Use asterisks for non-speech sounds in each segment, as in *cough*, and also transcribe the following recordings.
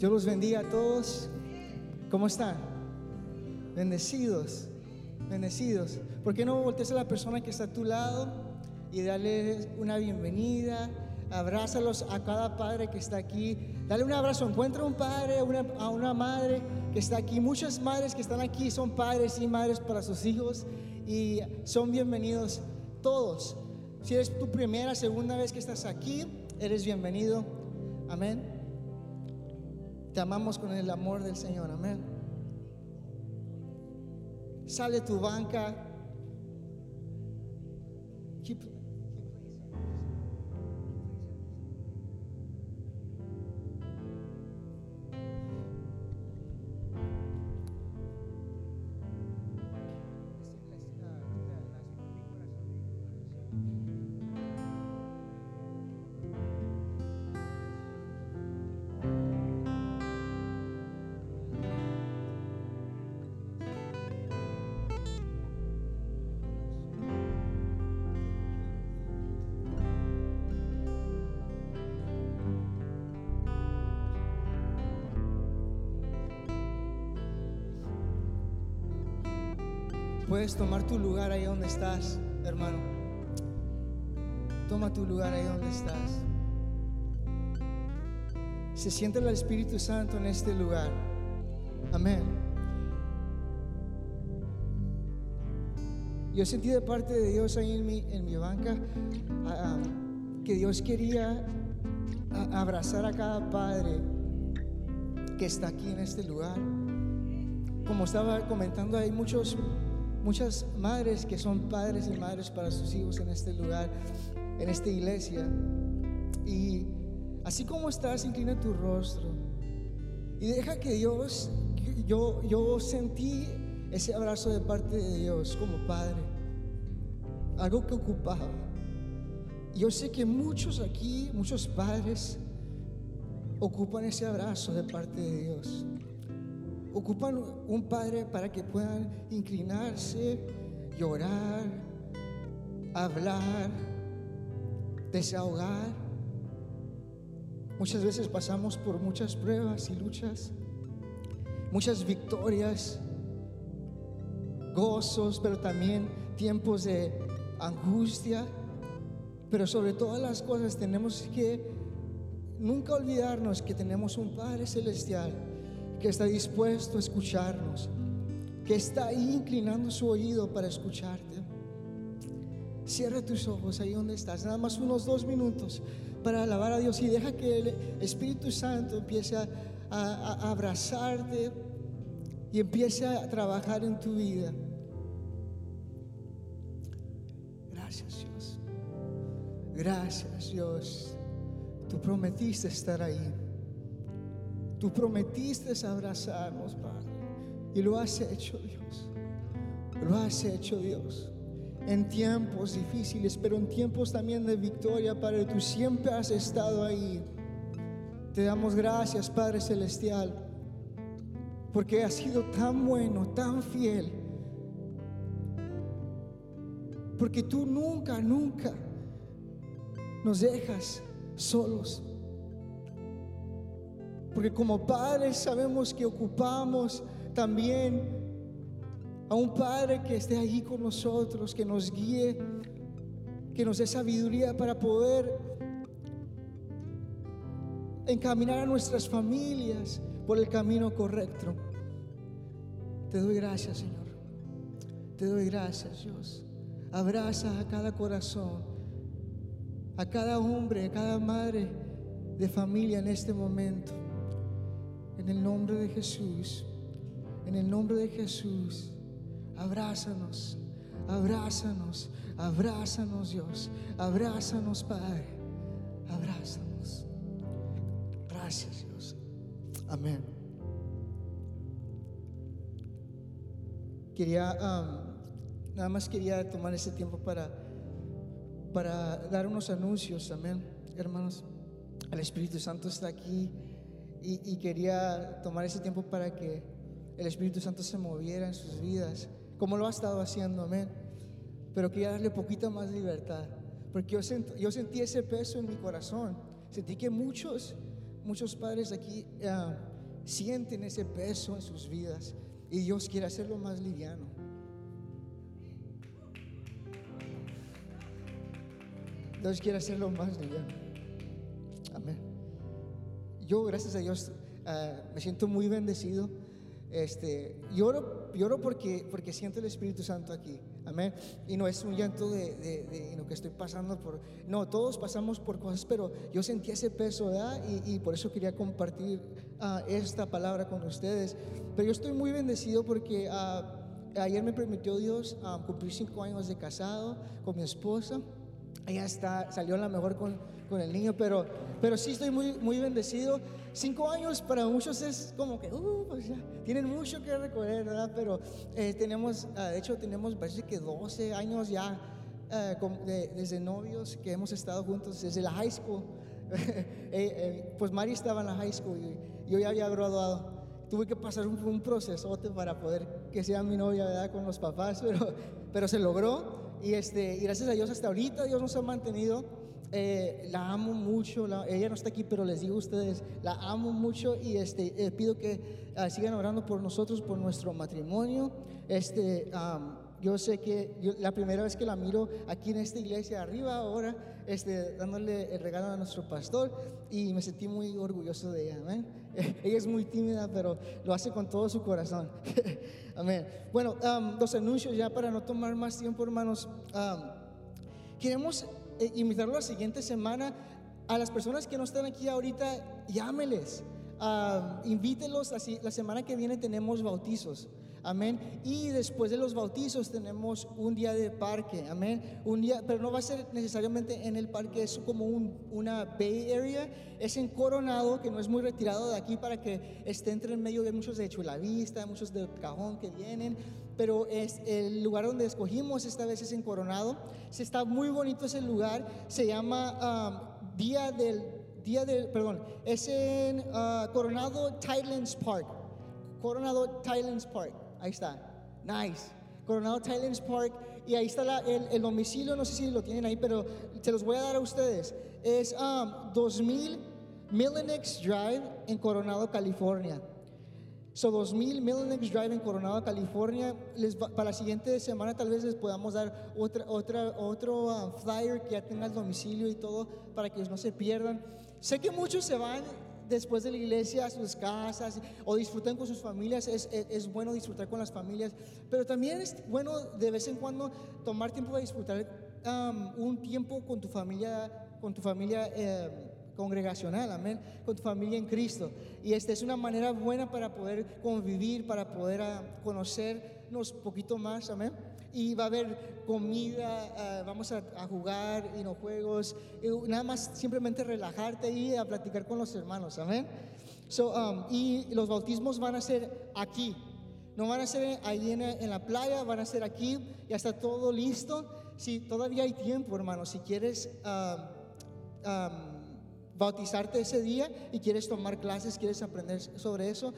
Dios los bendiga a todos. ¿Cómo están? Bendecidos, bendecidos. ¿Por qué no volteas a la persona que está a tu lado y darle una bienvenida? Abrázalos a cada padre que está aquí. Dale un abrazo. Encuentra un padre, a una madre que está aquí. Muchas madres que están aquí son padres y madres para sus hijos y son bienvenidos todos. Si es tu primera, segunda vez que estás aquí, eres bienvenido. Amén. Te amamos con el amor del Señor, amén. Sale tu banca. Puedes tomar tu lugar ahí donde estás, hermano. Toma tu lugar ahí donde estás. Se siente el Espíritu Santo en este lugar. Amén. Yo sentí de parte de Dios ahí en mi, en mi banca ah, que Dios quería abrazar a cada padre que está aquí en este lugar. Como estaba comentando, hay muchos muchas madres que son padres y madres para sus hijos en este lugar, en esta iglesia. Y así como estás, inclina tu rostro y deja que Dios, yo, yo sentí ese abrazo de parte de Dios como padre, algo que ocupaba. Yo sé que muchos aquí, muchos padres, ocupan ese abrazo de parte de Dios. Ocupan un padre para que puedan inclinarse, llorar, hablar, desahogar. Muchas veces pasamos por muchas pruebas y luchas, muchas victorias, gozos, pero también tiempos de angustia. Pero sobre todas las cosas tenemos que nunca olvidarnos que tenemos un Padre Celestial que está dispuesto a escucharnos, que está ahí inclinando su oído para escucharte. Cierra tus ojos ahí donde estás, nada más unos dos minutos para alabar a Dios y deja que el Espíritu Santo empiece a, a abrazarte y empiece a trabajar en tu vida. Gracias Dios. Gracias Dios. Tú prometiste estar ahí. Tú prometiste abrazarnos, Padre. Y lo has hecho, Dios. Lo has hecho, Dios. En tiempos difíciles, pero en tiempos también de victoria, Padre. Tú siempre has estado ahí. Te damos gracias, Padre Celestial, porque has sido tan bueno, tan fiel. Porque tú nunca, nunca nos dejas solos. Porque como padres sabemos que ocupamos también a un Padre que esté allí con nosotros, que nos guíe, que nos dé sabiduría para poder encaminar a nuestras familias por el camino correcto. Te doy gracias, Señor. Te doy gracias, Dios. Abraza a cada corazón, a cada hombre, a cada madre de familia en este momento. En el nombre de Jesús, en el nombre de Jesús, abrázanos, abrázanos, abrázanos Dios, abrázanos Padre, abrázanos. Gracias Dios. Amén. Quería, nada más quería tomar ese tiempo para, para dar unos anuncios, amén, hermanos. El Espíritu Santo está aquí y, quería tomar ese tiempo para que el Espíritu Santo se moviera en sus vidas, como lo ha estado haciendo, amén. Pero quería darle poquita más libertad, porque yo, yo sentí ese peso en mi corazón. Sentí que muchos, muchos padres aquí ah, sienten ese peso en sus vidas y Dios quiere hacerlo más liviano. Dios quiere hacerlo más liviano. Yo, gracias a Dios, ah, me siento muy bendecido. Este, lloro, lloro porque, porque siento el Espíritu Santo aquí. Amén. Y no es un llanto de, de, lo que estoy pasando por. No, todos pasamos por cosas, pero yo sentí ese peso, ¿verdad? Y, por eso quería compartir ah, esta palabra con ustedes. Pero yo estoy muy bendecido porque ah, ayer me permitió Dios cumplir cinco años de casado con mi esposa. Ella está, salió la mejor con, con el niño, pero, pero sí estoy muy, muy bendecido. Cinco años para muchos es como que, uh, pues ya, tienen mucho que recorrer, ¿verdad? Pero eh, tenemos, ah, de hecho, tenemos, parece que 12 años ya eh, desde novios que hemos estado juntos, desde la high school. *laughs* Eh, pues Mari estaba en la high school y yo ya había graduado. Tuve que pasar un, un proceso para poder que sea mi novia, ¿verdad? Con los papás, *laughs* pero, pero se logró. Y, este, y gracias a Dios hasta ahorita Dios nos ha mantenido. Eh, la amo mucho, ella no está aquí, pero les digo a ustedes, la amo mucho y este, eh, pido que ah, sigan orando por nosotros, por nuestro matrimonio. Este, yo sé que la primera vez que la miro aquí en esta iglesia arriba ahora, este, dándole el regalo a nuestro pastor y me sentí muy orgulloso de ella. Amén. *laughs* ella es muy tímida, pero lo hace con todo su corazón. *laughs* Amén. Bueno, los anuncios ya para no tomar más tiempo, hermanos. queremos invitarlo la siguiente semana. A las personas que no están aquí ahorita, llámeles. invítelos. Así, la semana que viene tenemos bautizos. Amén. Y después de los bautizos tenemos un día de parque. Amén. Un día, pero no va a ser necesariamente en el parque, es como un, una Bay Area. Es en Coronado, que no es muy retirado de aquí para que esté entre el medio de muchos de Chulavista, muchos de Cajón que vienen. Pero es el lugar donde escogimos esta vez es en Coronado. Se está muy bonito ese lugar. Se llama um, Día del Día del, perdón, es en uh, Coronado Tightlands Park. Coronado Tightlands Park. Ahí está. Nice. Coronado Thailands Park. Y ahí está el, domicilio, no sé si lo tienen ahí, pero se los voy a dar a ustedes. Es 2000 um, Millenix Drive en Coronado, California. So 2000 Millenix Drive en Coronado, California. Les para la siguiente semana tal vez les podamos dar otra, otra, otro um, flyer que ya tenga el domicilio y todo para que no se pierdan. Sé que muchos se van después de la iglesia a sus casas o disfrutan con sus familias. Es, es, bueno disfrutar con las familias, pero también es bueno de vez en cuando tomar tiempo de disfrutar um, un tiempo con tu familia, con tu familia. Eh, congregacional, amén, con tu familia en Cristo. Y esta es una manera buena para poder convivir, para poder uh, conocernos un poquito más, amén y va a haber comida, ah, vamos a, jugar y no juegos, y nada más simplemente relajarte y a platicar con los hermanos, amén. So, um, y los bautismos van a ser aquí, no van a ser ahí en, la playa, van a ser aquí, ya está todo listo. Si todavía hay tiempo, hermano, si quieres um, um, bautizarte ese día y quieres tomar clases, quieres aprender sobre eso,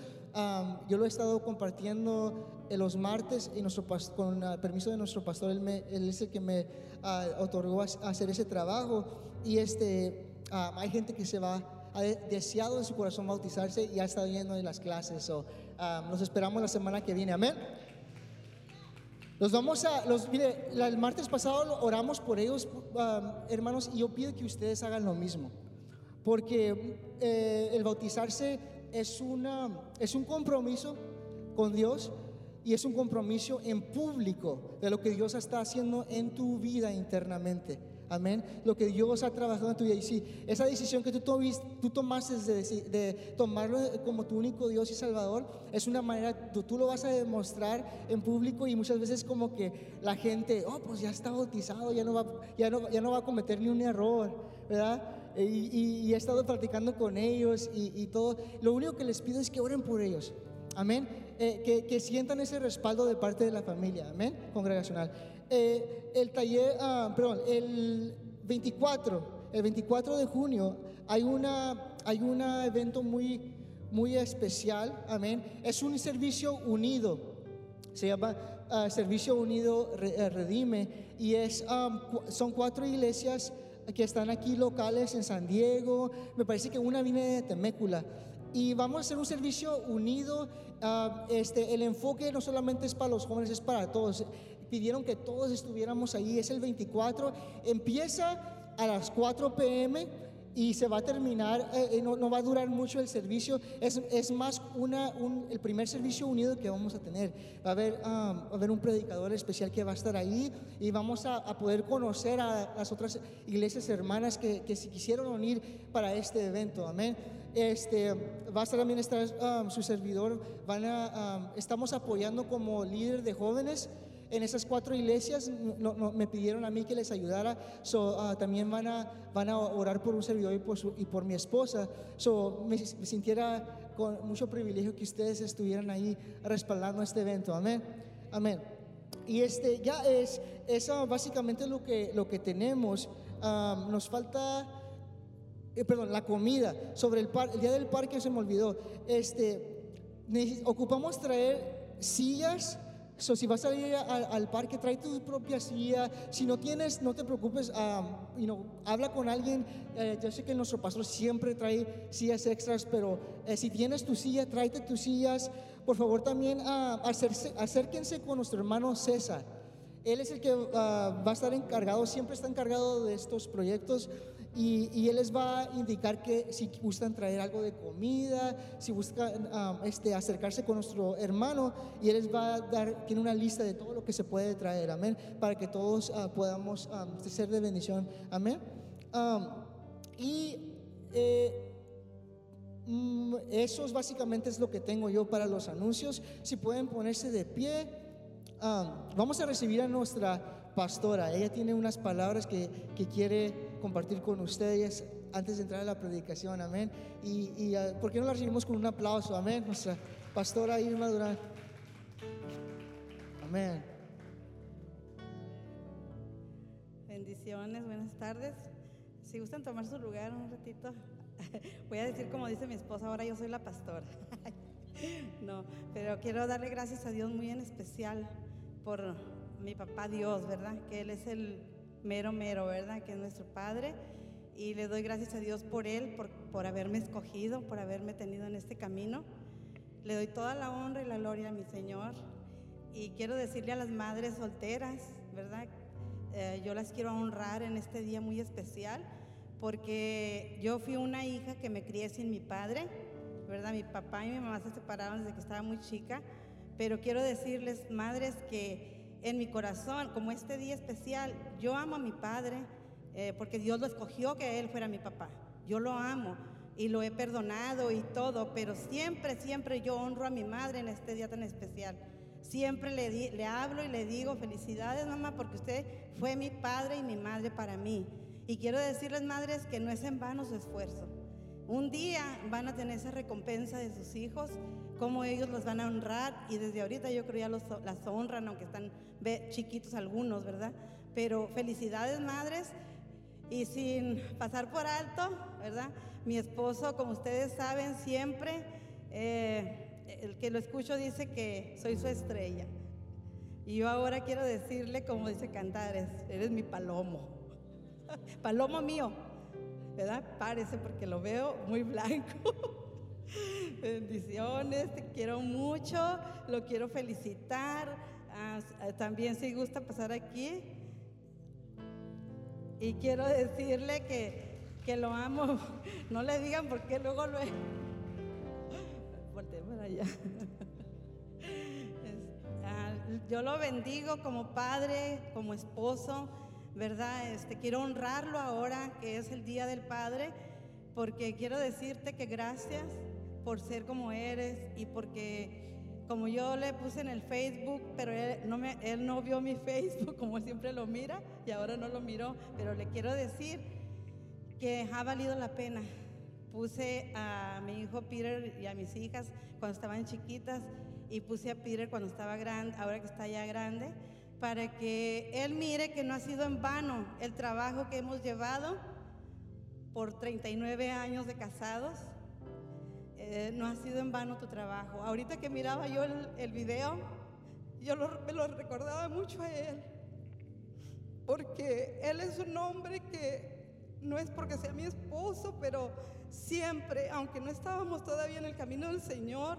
yo lo he estado compartiendo en los martes y nuestro, con el permiso de nuestro pastor, él, es el que me ah, otorgó a, hacer ese trabajo. Y este, hay gente que se va, ha deseado en su corazón bautizarse y ha estado yendo en las clases. So, nos esperamos la semana que viene. Amén. Los vamos a, los, mire, el martes pasado oramos por ellos, hermanos, y yo pido que ustedes hagan lo mismo. Porque eh, el bautizarse es, una, es un compromiso con Dios y es un compromiso en público de lo que Dios está haciendo en tu vida internamente. Amén. Lo que Dios ha trabajado en tu vida. Y si esa decisión que tú, tú tomaste de, de, tomarlo como tu único Dios y Salvador, es una manera, tú, tú, lo vas a demostrar en público y muchas veces como que la gente, oh, pues ya está bautizado, ya no va, ya no, ya no va a cometer ni un error, ¿verdad? Y, he estado practicando con ellos y, todo. Lo único que les pido es que oren por ellos. Amén. Eh, que, sientan ese respaldo de parte de la familia. Amén. Congregacional. Eh, el taller, ah, perdón, el 24, el 24 de junio hay una, hay un evento muy, muy especial. Amén. Es un servicio unido. Se llama ah, Servicio Unido eh, Redime y es, ah, son cuatro iglesias que están aquí locales en San Diego, me parece que una viene de Temécula. y vamos a hacer un servicio unido. Ah, este, el enfoque no solamente es para los jóvenes, es para todos. Pidieron que todos estuviéramos ahí. Es el 24. Empieza a las 4 pm y se va a terminar, eh, eh, no, no, va a durar mucho el servicio, es, es más una, un, el primer servicio unido que vamos a tener. Va a, haber, um, va a haber un predicador especial que va a estar ahí y vamos a, a poder conocer a las otras iglesias hermanas que, que se quisieron unir para este evento. Amén. Este, va a estar también estar, um, su servidor, van a, um, estamos apoyando como líder de jóvenes en esas cuatro iglesias no, no, me pidieron a mí que les ayudara. So, uh, también van a, van a orar por un servidor y por, su, y por mi esposa. So, me, me, sintiera con mucho privilegio que ustedes estuvieran ahí respaldando este evento. Amén. Amén. Y este ya es, eso básicamente lo que, lo que tenemos. Um, nos falta, eh, perdón, la comida. Sobre el, par, el día del parque se me olvidó. Este, ocupamos traer sillas So, si vas a ir al, al, parque, trae tu propia silla. Si no tienes, no te preocupes. Um, you know, habla con alguien. Eh, yo sé que nuestro pastor siempre trae sillas extras, pero eh, si tienes tu silla, tráete tus sillas. Por favor, también uh, acerse, acérquense con nuestro hermano César. Él es el que uh, va a estar encargado, siempre está encargado de estos proyectos. Y, Él les va a indicar que si gustan traer algo de comida, si buscan este, acercarse con nuestro hermano, y Él les va a dar, tiene una lista de todo lo que se puede traer, amén, para que todos uh, podamos ser de bendición, amén. Um, y eh, mm, eso es básicamente es lo que tengo yo para los anuncios. Si pueden ponerse de pie, vamos a recibir a nuestra pastora. Ella tiene unas palabras que, que quiere compartir con ustedes antes de entrar a la predicación, amén. Y, y uh, ¿por qué no la recibimos con un aplauso, amén? Nuestra pastora Irma Durán. Amén. Bendiciones, buenas tardes. Si gustan tomar su lugar un ratito, *laughs* voy a decir como dice mi esposa, ahora yo soy la pastora. *laughs* no, pero quiero darle gracias a Dios muy en especial por mi papá Dios, ¿verdad? Que Él es el mero, mero, ¿verdad? Que es nuestro Padre. Y le doy gracias a Dios por Él, por, por haberme escogido, por haberme tenido en este camino. Le doy toda la honra y la gloria a mi Señor. Y quiero decirle a las madres solteras, ¿verdad? Eh, yo las quiero honrar en este día muy especial, porque yo fui una hija que me crié sin mi padre, ¿verdad? Mi papá y mi mamá se separaron desde que estaba muy chica, pero quiero decirles, madres, que en mi corazón, como este día especial, yo amo a mi padre eh, porque Dios lo escogió que él fuera mi papá. Yo lo amo y lo he perdonado y todo, pero siempre, siempre yo honro a mi madre en este día tan especial. Siempre le, di, le hablo y le digo, felicidades mamá, porque usted fue mi padre y mi madre para mí. Y quiero decirles, madres, que no es en vano su esfuerzo. Un día van a tener esa recompensa de sus hijos cómo ellos los van a honrar y desde ahorita yo creo ya los, las honran, aunque están chiquitos algunos, ¿verdad? Pero felicidades madres y sin pasar por alto, ¿verdad? Mi esposo, como ustedes saben, siempre, eh, el que lo escucho dice que soy su estrella. Y yo ahora quiero decirle, como dice Cantares, eres mi palomo. *laughs* palomo mío, ¿verdad? Parece porque lo veo muy blanco. *laughs* Bendiciones, te quiero mucho, lo quiero felicitar. Ah, también si gusta pasar aquí. Y quiero decirle que, que lo amo. *laughs* No le digan porque luego lo... Volté para allá. *laughs* Ah, yo lo bendigo como padre, como esposo, ¿verdad? Este, quiero honrarlo ahora que es el Día del Padre, porque quiero decirte que gracias por ser como eres y porque como yo le puse en el Facebook, pero él no, me, él no vio mi *laughs* Facebook como siempre lo mira y ahora no lo miró, pero le quiero decir que ha valido la pena. Puse a mi hijo Peter y a mis hijas cuando estaban chiquitas y puse a Peter cuando estaba grande, ahora que está ya grande, para que él mire que no ha sido en vano el trabajo que hemos llevado por 39 años de casados eh, no ha sido en vano tu trabajo. Ahorita que miraba yo el, video, yo me lo recordaba mucho a él, porque él es un hombre que no es porque sea mi esposo, pero siempre, aunque no estábamos todavía en el camino del Señor,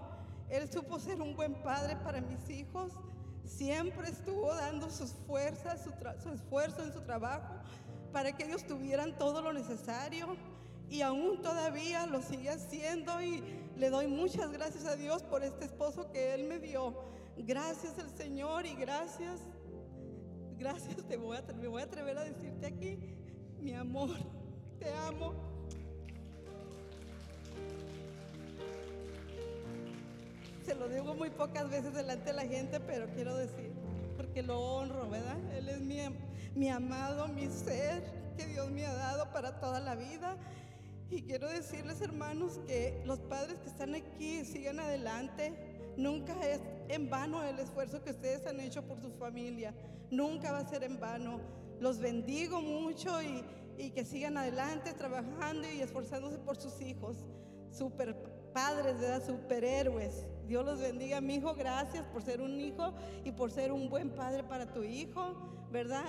Él supo ser un buen padre para mis hijos. Siempre estuvo dando sus fuerzas, su esfuerzo en su trabajo para que ellos tuvieran todo lo necesario y aún todavía lo sigue haciendo y le doy muchas gracias a Dios por este esposo que Él me dio. Gracias al Señor y gracias, gracias, te voy a, me voy a atrever a decirte aquí, mi amor, te amo. Se lo digo muy pocas veces delante de la gente, pero quiero decir, porque lo honro, ¿verdad? Él es mi, mi amado, mi ser que Dios me ha dado para toda la vida y quiero decirles, hermanos, que los padres que están aquí sigan adelante. Nunca es en vano el esfuerzo que ustedes han hecho por su familia. Nunca va a ser en vano. Los bendigo mucho y, y que sigan adelante trabajando y esforzándose por sus hijos. Super padres, ¿verdad? Superhéroes. Dios los bendiga, mi hijo. Gracias por ser un hijo y por ser un buen padre para tu hijo, ¿verdad?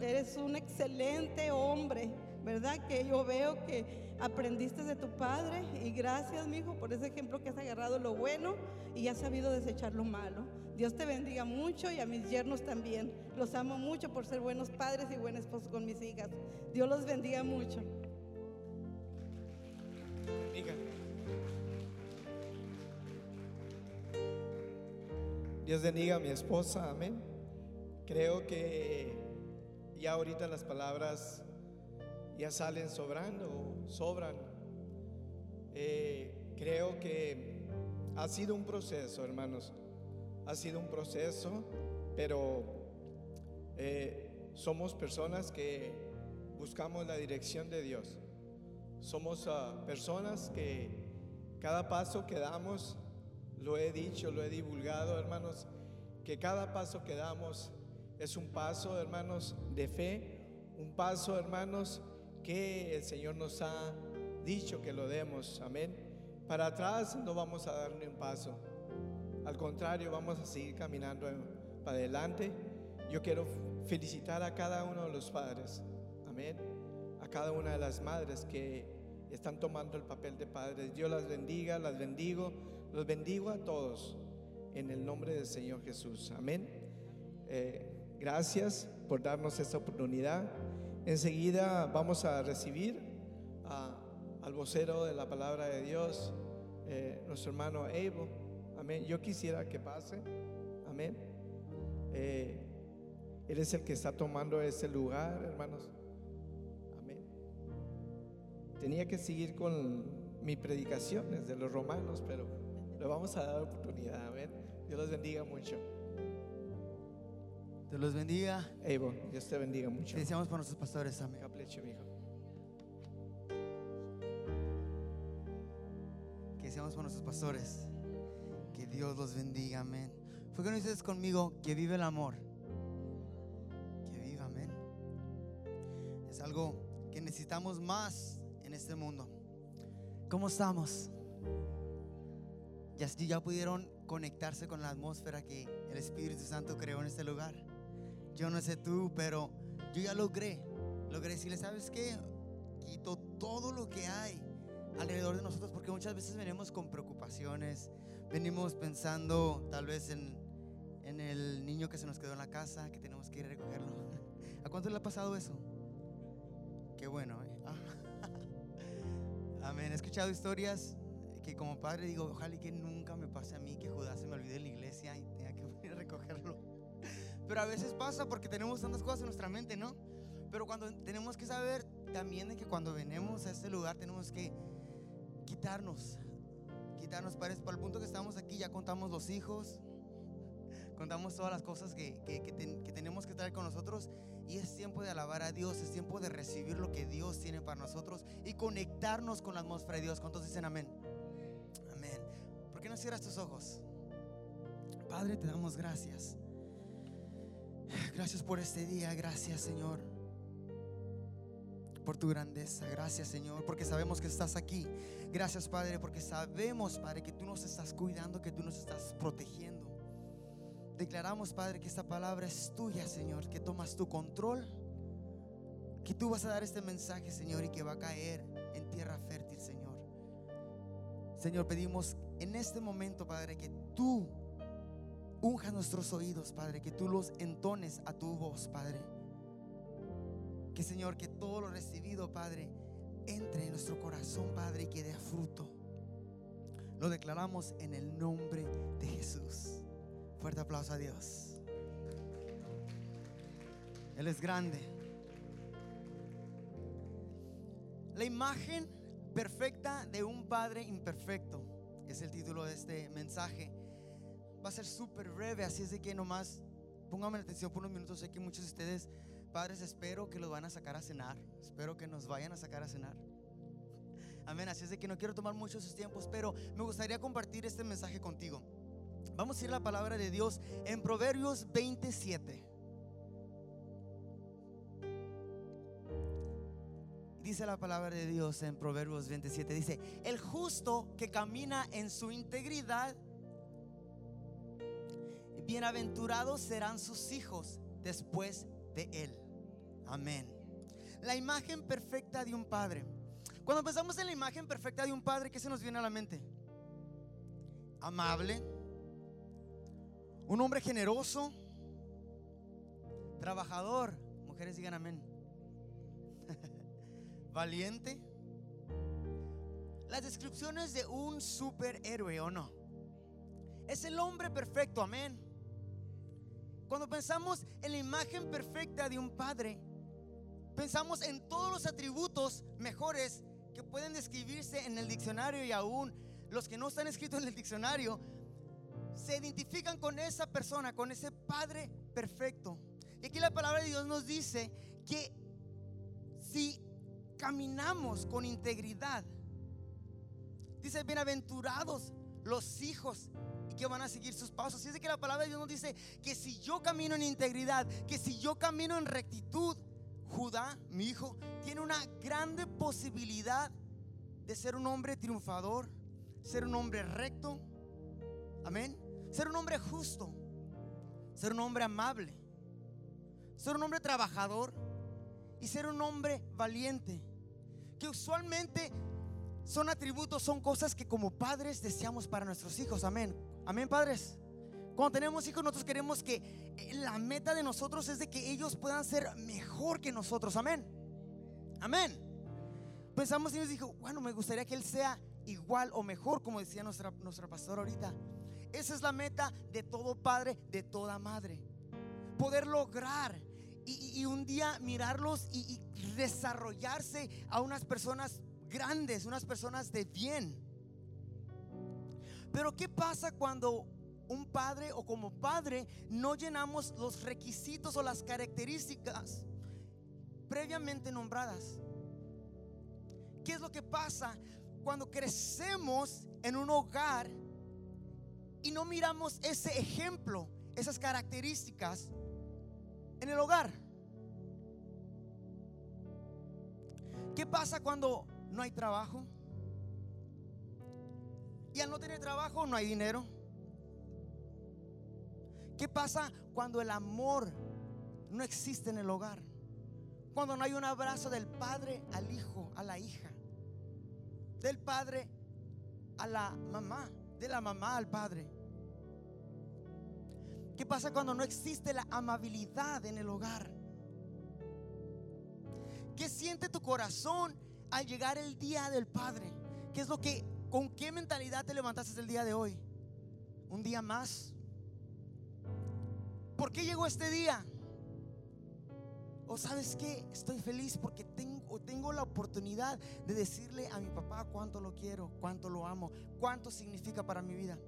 Eres un excelente hombre, ¿verdad? Que yo veo que aprendiste de tu padre y gracias, mi hijo, por ese ejemplo que has agarrado lo bueno y has sabido desechar lo malo. Dios te bendiga mucho y a mis yernos también. Los amo mucho por ser buenos padres y buen esposo con mis hijas. Dios los bendiga mucho. Dios bendiga a mi esposa, amén. Creo que ya ahorita las palabras ya salen sobrando, sobran. Eh, creo que ha sido un proceso, hermanos. Ha sido un proceso, pero eh, somos personas que buscamos la dirección de Dios. Somos ah, personas que cada paso que damos, lo he dicho, lo he divulgado, hermanos, que cada paso que damos es un paso, hermanos, de fe, un paso, hermanos, que el Señor nos ha dicho que lo demos. Amén. Para atrás no vamos a dar ni un paso. Al contrario, vamos a seguir caminando para adelante. Yo quiero felicitar a cada uno de los padres. Amén. A cada una de las madres que están tomando el papel de padres. Dios las bendiga, las bendigo. Los bendigo a todos en el nombre del Señor Jesús. Amén. Eh, gracias por darnos esta oportunidad. Enseguida vamos a recibir al vocero de la palabra de Dios, eh, nuestro hermano Abel. Amén. Yo quisiera que pase. Amén. Eh, él es el que está tomando ese lugar, hermanos. Amén. Tenía que seguir con mis predicaciones de los romanos, pero le vamos a dar oportunidad. Amén. Dios los bendiga mucho. Dios los bendiga. Evo, Dios te bendiga mucho. Deseamos por nuestros pastores. Amén. Que deseamos por nuestros pastores. Que Dios los bendiga. Amén. Fue que no dices conmigo que vive el amor. Que viva. Amén. Es algo que necesitamos más en este mundo. ¿Cómo estamos? Ya, ya pudieron conectarse con la atmósfera que el Espíritu Santo creó en este lugar. Yo no sé tú, pero yo ya logré. Logré decirle, ¿sabes qué? Quito todo lo que hay alrededor de nosotros porque muchas veces venimos con preocupaciones, venimos pensando tal vez en, el niño que se nos quedó en la casa, que tenemos que ir a recogerlo. *laughs* ¿A cuánto le ha pasado eso? Qué bueno, ¿eh? *laughs* Amén. He escuchado historias que como padre digo, ojalá que nunca me pase a mí que Judá se me olvide en la iglesia y tenga que *laughs* ir a recogerlo. Pero a veces pasa porque tenemos tantas cosas en nuestra mente, ¿no? Pero cuando tenemos que saber también de que cuando venimos a este lugar tenemos que quitarnos, quitarnos para, el punto que estamos aquí, ya contamos los hijos, contamos todas las cosas que, que, que, tenemos que traer con nosotros y es tiempo de alabar a Dios, es tiempo de recibir lo que Dios tiene para nosotros y conectarnos con la atmósfera de Dios. ¿Cuántos dicen amén? Amén. ¿Por qué no cierras tus ojos? Padre, te damos gracias. Gracias por este día, gracias Señor. Por tu grandeza, gracias Señor, porque sabemos que estás aquí. Gracias Padre, porque sabemos Padre que tú nos estás cuidando, que tú nos estás protegiendo. Declaramos Padre que esta palabra es tuya Señor, que tomas tu control, que tú vas a dar este mensaje Señor y que va a caer en tierra Señor, pedimos en este momento, Padre, que tú unjas nuestros oídos, Padre, que tú los entones a tu voz, Padre. Que Señor, que todo lo recibido, Padre, entre en nuestro corazón, Padre, y que dé fruto. Lo declaramos en el nombre de Jesús. Fuerte aplauso a Dios. Él es grande. La imagen perfecta de un padre imperfecto es el título de este mensaje. Va a ser súper breve, así es de que nomás pónganme atención por unos minutos. Sé que muchos de ustedes, padres, espero que los van a sacar a cenar. Espero que nos vayan a sacar a cenar. Amén. Así es de que no quiero tomar muchos sus tiempos, pero me gustaría compartir este mensaje contigo. Vamos a ir a la palabra de Dios en Proverbios 27. Dice la palabra de Dios en Proverbios 27. Dice, el justo que camina en su integridad, bienaventurados serán sus hijos después de él. Amén. La imagen perfecta de un padre. Cuando pensamos en la imagen perfecta de un padre, ¿qué se nos viene a la mente? Amable, un hombre generoso, trabajador. Mujeres digan amén *laughs* valiente. Las descripciones de un superhéroe o no. Es el hombre perfecto, amén. Cuando pensamos en la imagen perfecta de un padre, pensamos en todos los atributos mejores que pueden describirse en el diccionario y aún los que no están escritos en el diccionario se identifican con esa persona, con ese padre perfecto. Y aquí la palabra de Dios nos dice que si caminamos con integridad. Dice, bienaventurados los hijos que van a seguir sus pasos. Y es de que la palabra de Dios nos dice que si yo camino en integridad, que si yo camino en rectitud, Judá, mi hijo, tiene una grande posibilidad de ser un hombre triunfador, ser un hombre recto, amén, ser un hombre justo, ser un hombre amable, ser un hombre trabajador y ser un hombre valiente. Que usualmente son atributos, son cosas que como padres deseamos para nuestros hijos. Amén. Amén, padres. Cuando tenemos hijos, nosotros queremos que eh, la meta de nosotros es de que ellos puedan ser mejor que nosotros. Amén. Amén. Pensamos y nos dijo, bueno, me gustaría que él sea igual o mejor, como decía nuestra, nuestra pastora ahorita. Esa es la meta de todo padre, de toda madre. Poder lograr y, un día mirarlos y, desarrollarse a unas personas grandes, unas personas de bien. Pero ¿qué pasa cuando un padre o como padre no llenamos los requisitos o las características previamente nombradas? ¿Qué es lo que pasa cuando crecemos en un hogar y no miramos ese ejemplo, esas características en el hogar. ¿Qué pasa cuando no hay trabajo? Y al no tener trabajo no hay dinero. ¿Qué pasa cuando el amor no existe en el hogar? Cuando no hay un abrazo del padre al hijo, a la hija. Del padre a la mamá, de la mamá al padre. ¿Qué pasa cuando no existe la amabilidad en el hogar? ¿Qué siente tu corazón al llegar el día del Padre? ¿Qué es lo que, con qué mentalidad te levantaste el día de hoy? ¿Un día más? ¿Por qué llegó este día? ¿O sabes qué? Estoy feliz porque tengo, tengo la oportunidad de decirle a mi papá cuánto lo quiero, cuánto lo amo, cuánto significa para mi vida.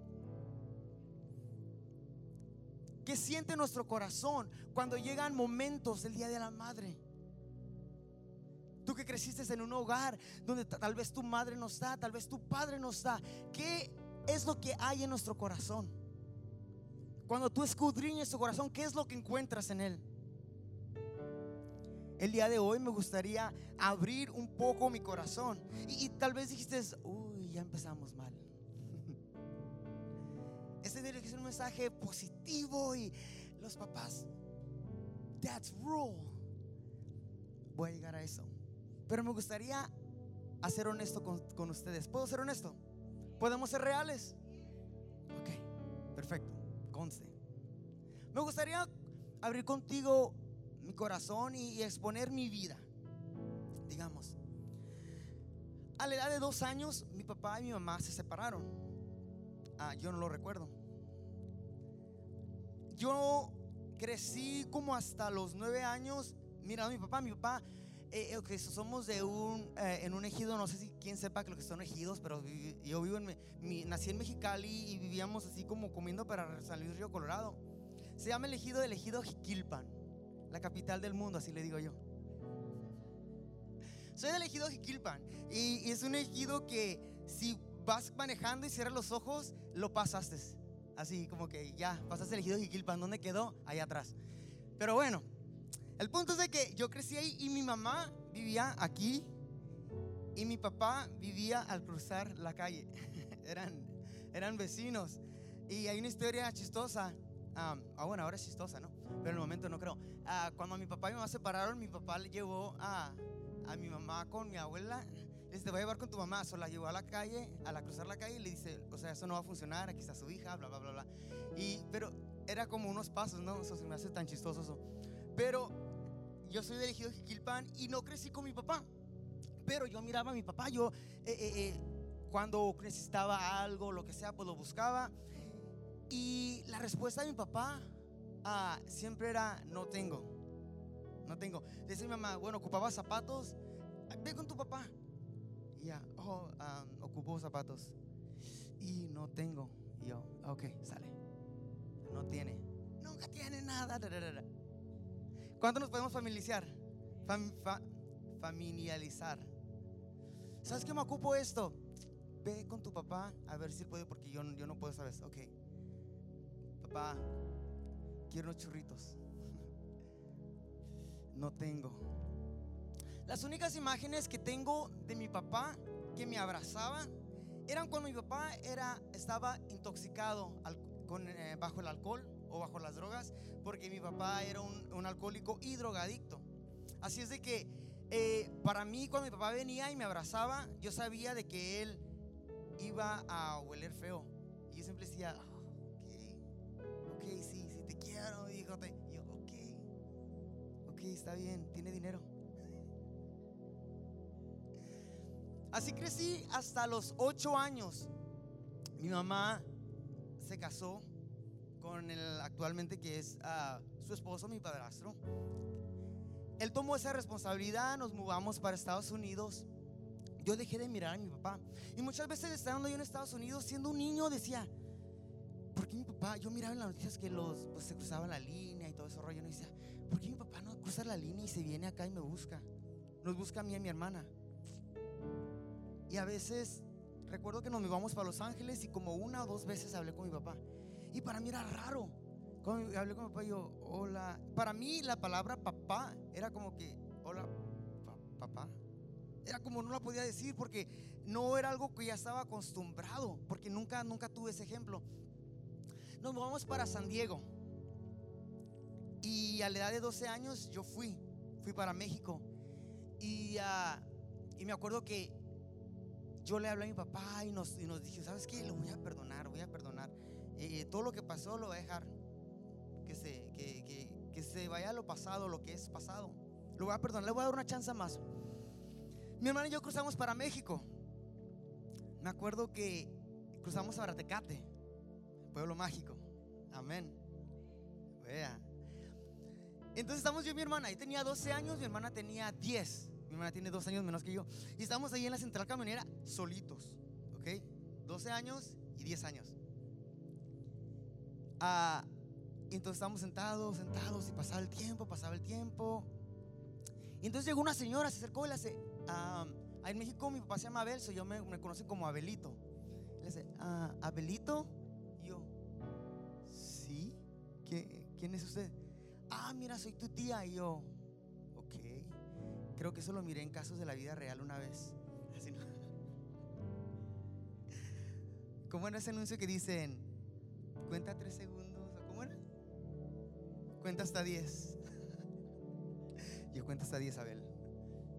¿Qué siente nuestro corazón cuando llegan momentos del Día de la Madre? Tú que creciste en un hogar donde tal vez tu madre no está, tal vez tu padre no está. ¿Qué es lo que hay en nuestro corazón? Cuando tú escudriñas tu corazón, ¿qué es lo que encuentras en él? El día de hoy me gustaría abrir un poco mi corazón. Y, tal vez dijiste, uy, ya empezamos mal. *laughs* Este tiene que ser un mensaje positivo y los papás, that's rule. Voy a llegar a eso. Pero me gustaría ser honesto con, con ustedes. ¿Puedo ser honesto? ¿Podemos ser reales? Ok, perfecto, conste. Me gustaría abrir contigo mi corazón y, exponer mi vida. Digamos, a la edad de dos años, mi papá y mi mamá se separaron. Ah, yo no lo recuerdo. Yo crecí como hasta los nueve años mirando a mi papá. Mi papá, eh, eh somos de un, eh, en un ejido, no sé si quién sepa que lo que son ejidos, pero yo vivo en, mi, nací en Mexicali y vivíamos así como comiendo para San Luis Río Colorado. Se llama el ejido del ejido Jiquilpan, la capital del mundo, así le digo yo. Soy del ejido Jiquilpan y, y es un ejido que si vas manejando y cierras los ojos, lo pasaste. Así como que ya, pasaste el ejido Jiquilpan, ¿dónde quedó? Ahí atrás. Pero bueno, el punto es de que yo crecí ahí y mi mamá vivía aquí y mi papá vivía al cruzar la calle. *laughs* eran, eran vecinos. Y hay una historia chistosa ah, bueno, ahora es chistosa, ¿no? Pero en el momento no creo. Ah, cuando mi papá y mi mamá se separaron, mi papá le llevó a, a mi mamá con mi abuela. Le dice, te voy a llevar con tu mamá. So, la llevó a la calle, a la cruzar la calle y le dice, o sea, eso no va a funcionar, aquí está su hija, bla, bla, bla, bla. Y, pero era como unos pasos, ¿no? Eso se me hace tan chistoso eso. Pero yo soy del ejido Jiquilpan y no crecí con mi papá. Pero yo miraba a mi papá, yo eh, eh, eh, cuando necesitaba algo, lo que sea, pues lo buscaba. Y la respuesta de mi papá ah, siempre era, no tengo, no tengo. Dice mi mamá, bueno, ocupaba zapatos, ve con tu papá. Y ya, oh, um, ocupo zapatos. Y no tengo. Y yo, ok, sale. No tiene. Nunca tiene nada. ¿Cuánto nos podemos familiarizar? familiarizar. ¿Sabes qué me ocupo esto? Ve con tu papá a ver si puede, porque yo, yo no puedo, ¿sabes? Ok papá, quiero unos churritos. *laughs* No tengo. Las únicas imágenes que tengo de mi papá que me abrazaba eran cuando mi papá era, estaba intoxicado eh, bajo el alcohol o bajo las drogas, porque mi papá era un, alcohólico y drogadicto. Así es de que eh, para mí cuando mi papá venía y me abrazaba, yo sabía de que él iba a hueler feo. Y yo siempre decía, sí, sí, te quiero, hijote. Y yo, ok, ok, está bien, tiene dinero. Así crecí hasta los ocho años. Mi mamá se casó con el actualmente que es ah, su esposo, mi padrastro. Él tomó esa responsabilidad, nos mudamos para Estados Unidos. Yo dejé de mirar a mi papá. Y muchas veces estando yo en Estados Unidos, siendo un niño, decía, ¿por qué mi papá, yo miraba en las noticias que los, pues, se cruzaban la línea y todo ese rollo, y decía, ¿por qué mi papá no cruza la línea y se viene acá y me busca? Nos busca a mí y a mi hermana. Y a veces recuerdo que nos íbamos para Los Ángeles y como una o dos veces hablé con mi papá. Y para mí era raro. Hablé con mi papá, yo, hola. Para mí la palabra papá era como que, hola, papá. Era como no la podía decir porque no era algo que ya estaba acostumbrado, porque nunca, nunca tuve ese ejemplo nos vamos para San Diego. Y a la edad de 12 años yo fui, fui para México. Y, ah, y me acuerdo que yo le hablé a mi papá y nos, y nos dije, ¿sabes qué? Lo voy a perdonar, voy a perdonar. Eh, todo lo que pasó lo voy a dejar. Que se, que, que, que se vaya lo pasado, lo que es pasado. Lo voy a perdonar, le voy a dar una chance más. Mi hermano y yo cruzamos para México. Me acuerdo que cruzamos a Baratecate pueblo mágico. Amén. Vea. Entonces estamos yo y mi hermana. Yo tenía 12 años, mi hermana tenía 10. Mi hermana tiene 2 años menos que yo. Y estamos ahí en la central camionera solitos. ¿Ok? 12 años y 10 años. Ah, entonces estamos sentados, sentados y pasaba el tiempo, pasaba el tiempo. Y entonces llegó una señora, se acercó y le dice, ah, en México mi papá se llama Abel, so yo me, me conocen como Abelito. Le dice, ah, Abelito, ¿quién es usted? Ah, mira, soy tu tía. Y yo, ok. Creo que eso lo miré en casos de la vida real una vez. *laughs* ¿Cómo era ese anuncio que dicen, cuenta tres segundos? ¿Cómo era? Cuenta hasta diez. *laughs* Yo cuento hasta diez, Abel.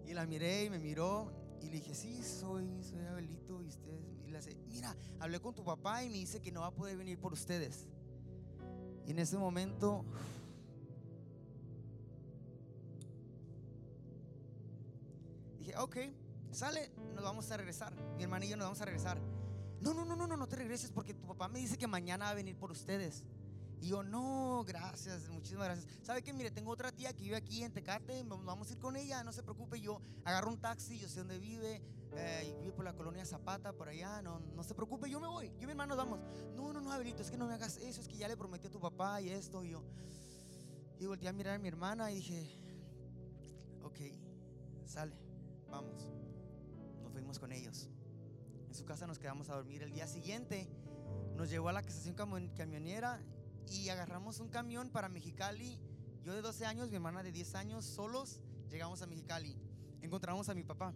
Y la miré y me miró Y le dije, sí, soy, soy Abelito. Y ustedes, y le hace, mira, hablé con tu papá y me dice que no va a poder venir por ustedes. Y en ese momento, dije, ok, sale, nos vamos a regresar. Mi hermana y yo nos vamos a regresar. No, no, no, no, no, no te regreses porque tu papá me dice que mañana va a venir por ustedes. Y yo, no, gracias, muchísimas gracias. ¿Sabe qué? Mire, tengo otra tía que vive aquí en Tecate, vamos a ir con ella, no se preocupe. Yo agarro un taxi, yo sé dónde vive, eh, vive por la colonia Zapata, por allá, no, no se preocupe, yo me voy, yo y mi hermano vamos. No, no, no, Abelito, es que no me hagas eso, es que ya le prometí a tu papá y esto. Y yo, y volteé a mirar a mi hermana y dije, ok, sale, vamos. Nos fuimos con ellos. En su casa nos quedamos a dormir. El día siguiente nos llevó a la estación camion- camionera y agarramos un camión para Mexicali. Yo de 12 años, mi hermana de 10 años, solos llegamos a Mexicali. Encontramos a mi papá.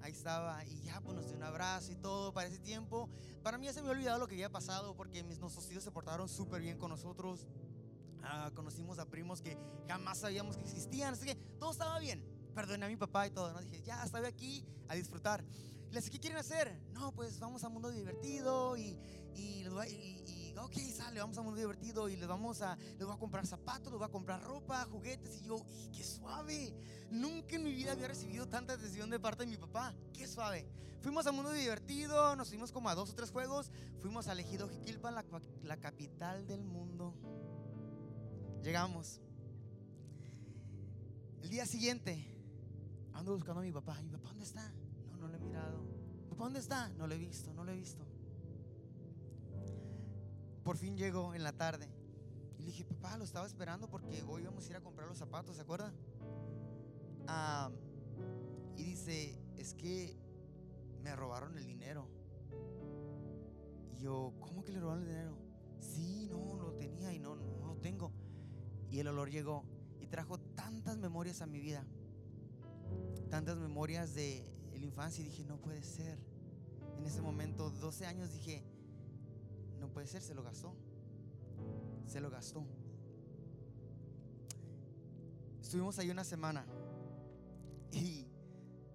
Ahí estaba y ya pues nos dio un abrazo y todo para ese tiempo. Para mí ya se me había olvidado lo que había pasado porque mis, nuestros tíos se portaron súper bien con nosotros. Ah, conocimos a primos que jamás sabíamos que existían. Así que todo estaba bien. Perdoné a mi papá y todo. ¿no? Dije, ya, estoy aquí a disfrutar. Y les dije, ¿qué quieren hacer? No, pues vamos a Mundo Divertido y, y, a- y- y, ok, sale, vamos a Mundo Divertido y les vamos a, les voy a comprar zapatos, les voy a comprar ropa, juguetes. Y yo, "Ih, qué suave. Nunca en mi vida había recibido tanta atención de parte de mi papá. Qué suave. Fuimos a Mundo Divertido, nos fuimos como a dos o tres juegos. Fuimos al Ejido Jiquilpan, la, la capital del mundo. Llegamos. El día siguiente, ando buscando a mi papá. ¿Mi papá dónde está? Dónde está? No lo he visto, no lo he visto. Por fin llegó en la tarde. Y le dije, papá, lo estaba esperando porque hoy íbamos a ir a comprar los zapatos, ¿se acuerda? Ah, y dice, es que me robaron el dinero. Y yo, ¿cómo que le robaron el dinero? Sí, no, lo tenía y no, no lo tengo. Y el olor llegó y trajo tantas memorias a mi vida. Tantas memorias de infancia y dije, no puede ser. En ese momento, 12 años, dije, no puede ser, se lo gastó. Se lo gastó. Estuvimos ahí una semana. Y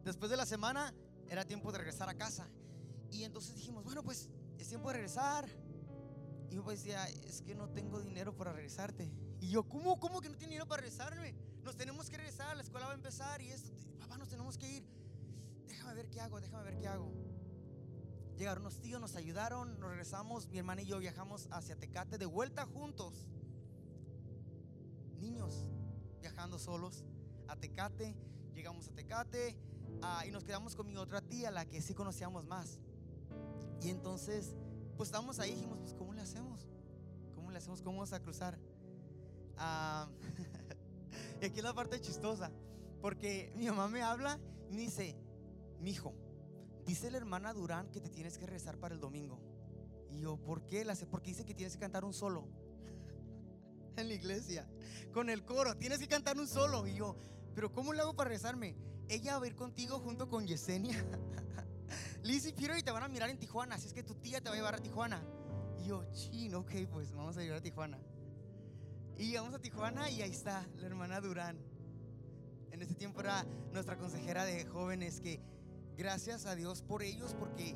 después de la semana era tiempo de regresar a casa. Y entonces dijimos, bueno, pues es tiempo de regresar. Y yo pues decía, es que no tengo dinero para regresarte. Y yo, ¿cómo, cómo que no tiene dinero para regresarme? Nos tenemos que regresar, la escuela va a empezar y esto. Papá, nos tenemos que ir. Déjame ver qué hago, déjame ver qué hago. Llegaron unos tíos, nos ayudaron, nos regresamos. Mi hermana y yo viajamos hacia Tecate de vuelta juntos. Niños viajando solos a Tecate. Llegamos a Tecate ah, y nos quedamos con mi otra tía, la que sí conocíamos más. Y entonces, pues estábamos ahí y dijimos, pues ¿cómo le hacemos? ¿Cómo le hacemos? ¿Cómo vamos a cruzar? Ah, *laughs* y aquí es la parte chistosa, porque mi mamá me habla y me dice, mi hijo, dice la hermana Durán que te tienes que rezar para el domingo. Y yo, ¿por qué? Porque dice que tienes que cantar un solo *laughs* en la iglesia, con el coro, tienes que cantar un solo. Y yo, ¿pero cómo le hago para rezarme? Ella va a ir contigo junto con Yesenia. *laughs* Liz y y te van a mirar en Tijuana, así es que tu tía te va a llevar a Tijuana. Y yo, chin, ok, pues vamos a llevar a Tijuana. Y llegamos a Tijuana y ahí está la hermana Durán. En ese tiempo era nuestra consejera de jóvenes que gracias a Dios por ellos porque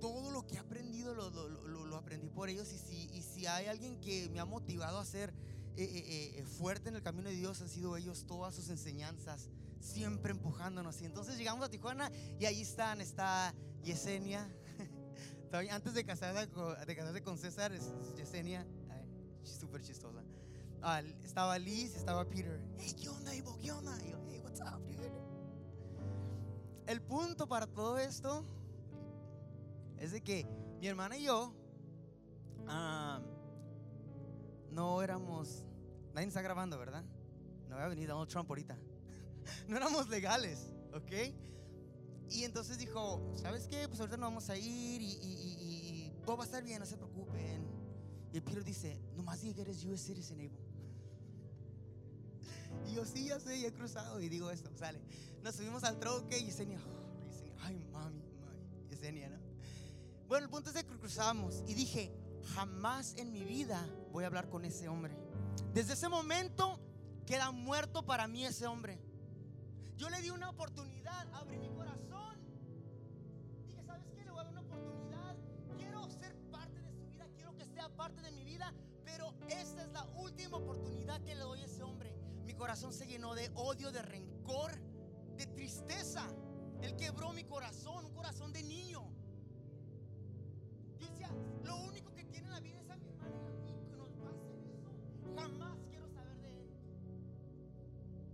todo lo que he aprendido lo, lo- lo- lo aprendí por ellos. Y si, y si hay alguien que me ha motivado a ser eh, eh, eh, fuerte en el camino de Dios han sido ellos todas sus enseñanzas siempre empujándonos. Y entonces llegamos a Tijuana y ahí están está Yesenia. *laughs* Antes de casarse, con- de casarse con César es es Yesenia. Súper chistosa. Estaba Liz estaba Peter. Hey qué onda Ivo qué onda Y yo, hey what's up dude el punto para todo esto es de que mi hermana y yo ah, no éramos, nadie está grabando, ¿verdad? No va a venir Donald Trump ahorita. *laughs* no éramos legales, ¿ok? Y entonces dijo, ¿sabes qué? Pues ahorita nos vamos a ir y, todo va a estar bien, no se preocupen. Y Peter dice, nomás diga que eres US citizen, Abel. *laughs* Y yo, sí, ya sé, ya he cruzado. Y digo esto, sale. Nos subimos al troque y Yesenia, oh, Yesenia, ay, mami, mami, Yesenia, ¿no? Bueno, el punto es que cruzamos y dije, jamás en mi vida voy a hablar con ese hombre. Desde ese momento queda muerto para mí ese hombre. Yo le di una oportunidad abrí mi corazón. Dije, ¿sabes qué? Le voy a dar una oportunidad. Quiero ser parte de su vida, quiero que sea parte de mi vida, pero esta es la última oportunidad que le doy a corazón se llenó de odio, de rencor, de tristeza. Él quebró mi corazón, un corazón de niño. Yo decía, lo único que tiene en la vida es a mi hermana y a mí que nos pase eso. Jamás quiero saber de él.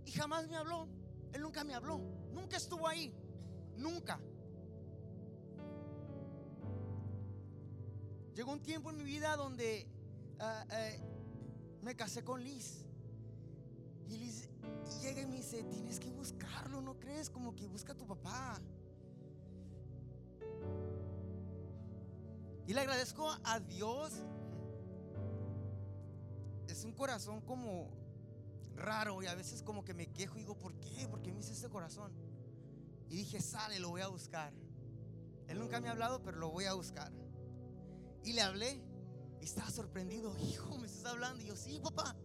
Y jamás me habló. Él nunca me habló. Nunca estuvo ahí. Nunca. Llegó un tiempo en mi vida donde ah, eh, me casé con Liz. Y Liz y llega y me dice, tienes que buscarlo, ¿no crees? Como que busca a tu papá. Y le agradezco a Dios. Es un corazón como raro y a veces como que me quejo y digo, ¿por qué? ¿Por qué me hice este corazón? Y dije, sale, lo voy a buscar. Él nunca me ha hablado, pero lo voy a buscar. Y le hablé y estaba sorprendido. *laughs* Hijo, me estás hablando. Y yo, sí, papá.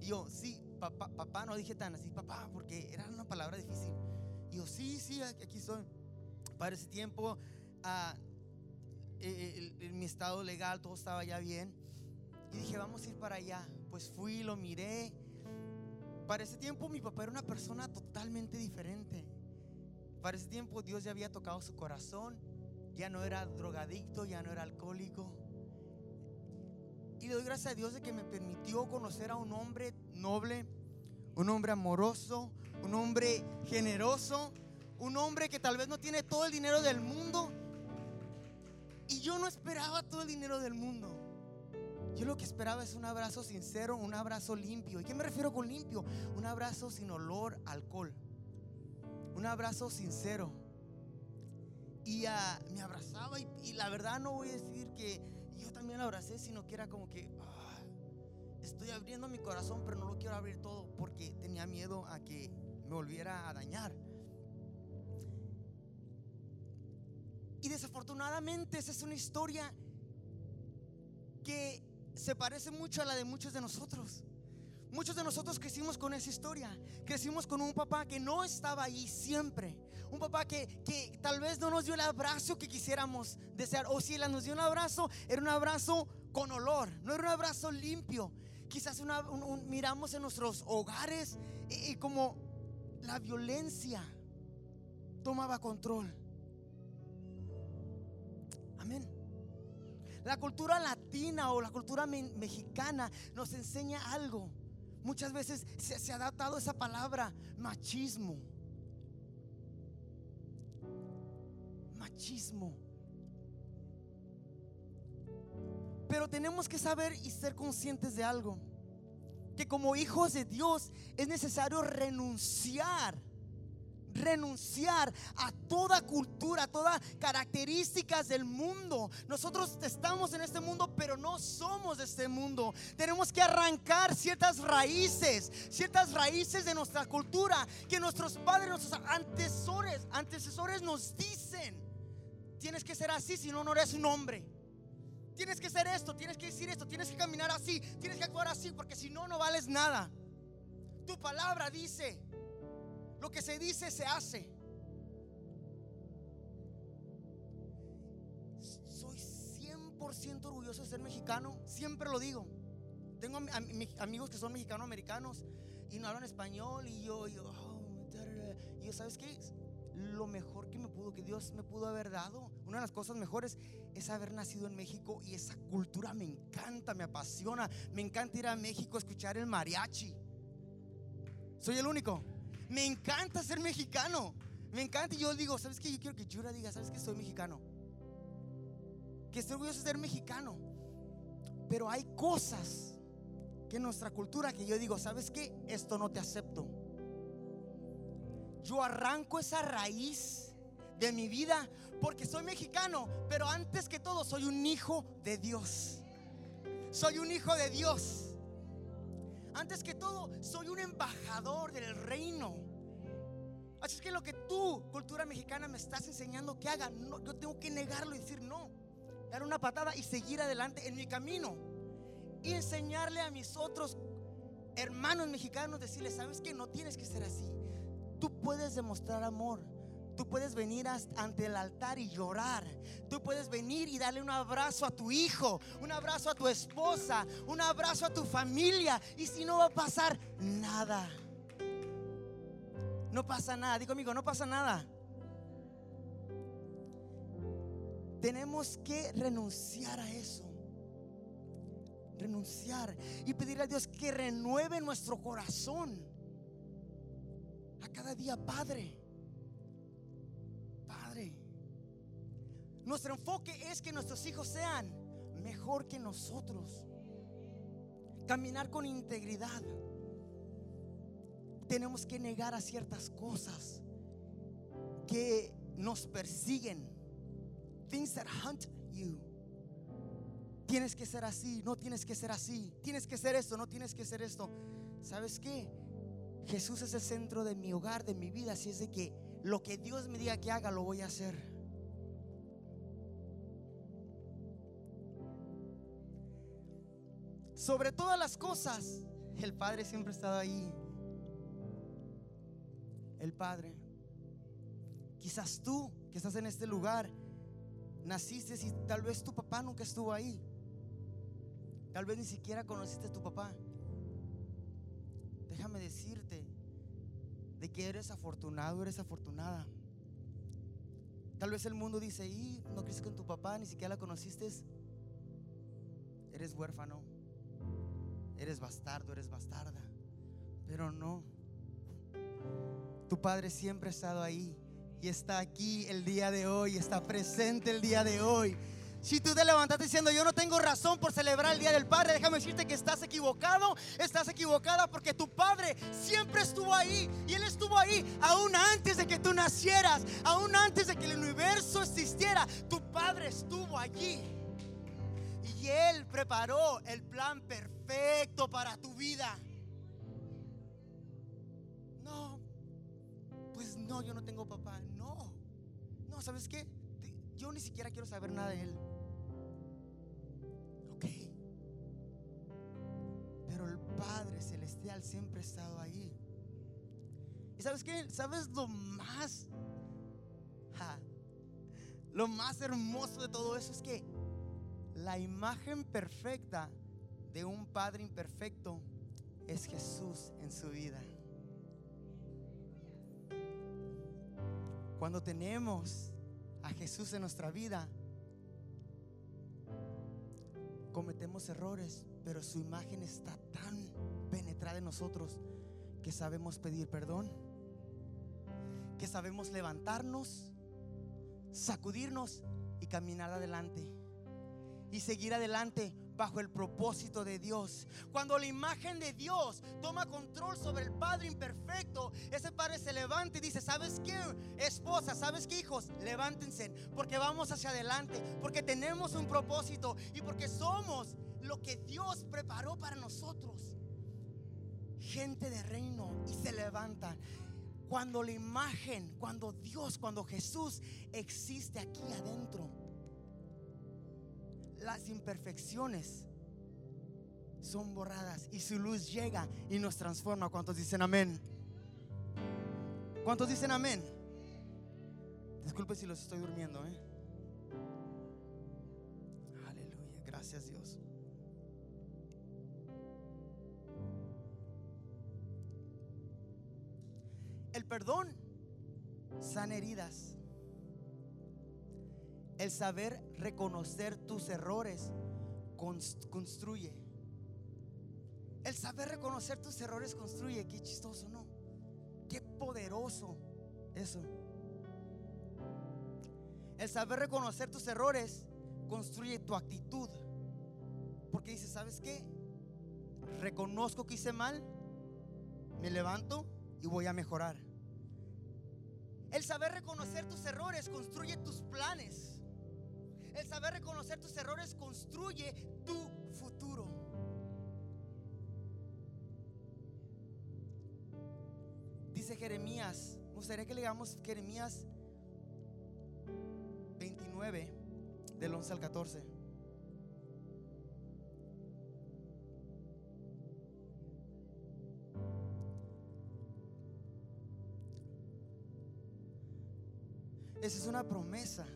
Y yo, sí, papá, no dije tan así, papá, porque era una palabra difícil. Y yo, sí, sí, aquí estoy. Para ese tiempo, ah, eh, en mi estado legal, todo estaba ya bien. Y dije, vamos a ir para allá. Pues fui, lo miré. Para ese tiempo mi papá era una persona totalmente diferente. Para ese tiempo Dios ya había tocado su corazón. Ya no era drogadicto, ya no era alcohólico. Y doy gracias a Dios de que me permitió conocer a un hombre noble, un hombre amoroso, un hombre generoso, un hombre que tal vez no tiene todo el dinero del mundo. Y yo no esperaba todo el dinero del mundo. Yo lo que esperaba es un abrazo sincero, un abrazo limpio. ¿Y qué me refiero con limpio? Un abrazo sin olor alcohol. Un abrazo sincero. Y ah, me abrazaba y, la verdad no voy a decir que yo también lo abracé, sino que era como que estoy abriendo mi corazón, pero no lo quiero abrir todo porque tenía miedo a que me volviera a dañar. Y desafortunadamente esa es una historia que se parece mucho a la de muchos de nosotros. Muchos de nosotros crecimos con esa historia. Crecimos con un papá que no estaba ahí siempre. Un papá que, que tal vez no nos dio el abrazo que quisiéramos desear. O si él nos dio un abrazo, era un abrazo con olor. No era un abrazo limpio. Quizás miramos en nuestros hogares y, como la violencia tomaba control. Amén. La cultura latina o la cultura me- mexicana nos enseña algo. Muchas veces se ha adaptado esa palabra, machismo. Machismo. Pero tenemos que saber y ser conscientes de algo. Que como hijos de Dios es necesario renunciar renunciar a toda cultura, a todas características del mundo. Nosotros estamos en este mundo, pero no somos de este mundo. Tenemos que arrancar ciertas raíces, ciertas raíces de nuestra cultura que nuestros padres, nuestros antecesores, antecesores nos dicen. Tienes que ser así, si no, no eres un hombre. Tienes que ser esto, tienes que decir esto, tienes que caminar así, tienes que actuar así, porque si no, no vales nada. Tu palabra dice, lo que se dice se hace. Soy 100% orgulloso de ser mexicano, siempre lo digo. Tengo am- am- mi- amigos que son mexicanos americanos y no hablan español y yo, yo, oh, y yo, ¿sabes qué? Lo mejor que me pudo, que Dios me pudo haber dado, una de las cosas mejores es haber nacido en México y esa cultura me encanta, me apasiona. Me encanta ir a México a escuchar el mariachi. Soy el único. Me encanta ser mexicano. Me encanta y yo digo, ¿sabes qué? Yo quiero que Yura diga, ¿sabes qué? Soy mexicano. Que estoy orgulloso de ser mexicano. Pero hay cosas que en nuestra cultura que yo digo, ¿sabes qué? Esto no te acepto. Yo arranco esa raíz de mi vida porque soy mexicano, pero antes que todo soy un hijo de Dios. Soy un hijo de Dios. Antes que todo, soy un embajador del reino. Así es que lo que tú, cultura mexicana, me estás enseñando que haga, no, yo tengo que negarlo y decir no. Dar una patada y seguir adelante en mi camino. Y enseñarle a mis otros hermanos mexicanos, decirles, ¿sabes que No tienes que ser así. Tú puedes demostrar amor. Tú puedes venir ante el altar y llorar. Tú puedes venir y darle un abrazo a tu hijo, un abrazo a tu esposa, un abrazo a tu familia. Y si no va a pasar nada. No pasa nada. Digo amigo, no pasa nada. Tenemos que renunciar a eso. Renunciar y pedirle a Dios que renueve nuestro corazón. A cada día, Padre. Padre. Nuestro enfoque es que nuestros hijos sean mejor que nosotros. Caminar con integridad. Tenemos que negar a ciertas cosas que nos persiguen things that hunt you. Tienes que ser así, no tienes que ser así. Tienes que ser esto, no tienes que ser esto. ¿Sabes qué? Jesús es el centro de mi hogar, de mi vida. Así es de que lo que Dios me diga que haga, lo voy a hacer. Sobre todas las cosas, el Padre siempre ha estado ahí. El Padre. Quizás tú que estás en este lugar naciste y tal vez tu papá nunca estuvo ahí. Tal vez ni siquiera conociste a tu papá. Déjame decirte de que eres afortunado, eres afortunada. Tal vez el mundo dice, y no crees con tu papá, ni siquiera la conociste. Eres huérfano, eres bastardo, eres bastarda. Pero no. Tu padre siempre ha estado ahí y está aquí el día de hoy, está presente el día de hoy. Si tú te levantaste diciendo, yo no tengo razón por celebrar el Día del Padre, déjame decirte que estás equivocado, estás equivocada porque tu Padre siempre estuvo ahí y Él estuvo ahí aún antes de que tú nacieras, aún antes de que el universo existiera, tu Padre estuvo allí. Y Él preparó el plan perfecto para tu vida. No, pues no, yo no tengo papá. No, no, ¿sabes qué? Yo ni siquiera quiero saber nada de él. Pero el Padre Celestial siempre ha estado ahí. ¿Y sabes qué? ¿Sabes lo más? lo más hermoso de todo eso es que la imagen perfecta de un Padre imperfecto es Jesús en su vida. Cuando tenemos a Jesús en nuestra vida, cometemos errores, pero su imagen está tan penetrada en nosotros que sabemos pedir perdón, que sabemos levantarnos, sacudirnos y caminar adelante. Y seguir adelante bajo el propósito de Dios. Cuando la imagen de Dios toma control sobre el Padre imperfecto, ese Padre se levanta y dice, ¿sabes qué? Esposa, ¿sabes qué hijos? Levántense porque vamos hacia adelante, porque tenemos un propósito y porque somos lo que Dios preparó para nosotros. Gente de reino y se levanta. Cuando la imagen, cuando Dios, cuando Jesús existe aquí adentro las imperfecciones son borradas y su luz llega y nos transforma. ¿Cuántos dicen amén? ¿Cuántos dicen amén? Disculpe si los estoy durmiendo, ¿eh? Aleluya, gracias Dios. El perdón sana heridas. El saber reconocer tus errores construye. El saber reconocer tus errores construye. Qué chistoso, ¿no? Qué poderoso eso. El saber reconocer tus errores construye tu actitud. Porque dice, ¿sabes qué? Reconozco que hice mal, me levanto y voy a mejorar. El saber reconocer tus errores construye tus planes. El saber reconocer tus errores construye tu futuro. Dice Jeremías, me gustaría que leamos Jeremías 29, del 11 al 14. Esa es una promesa.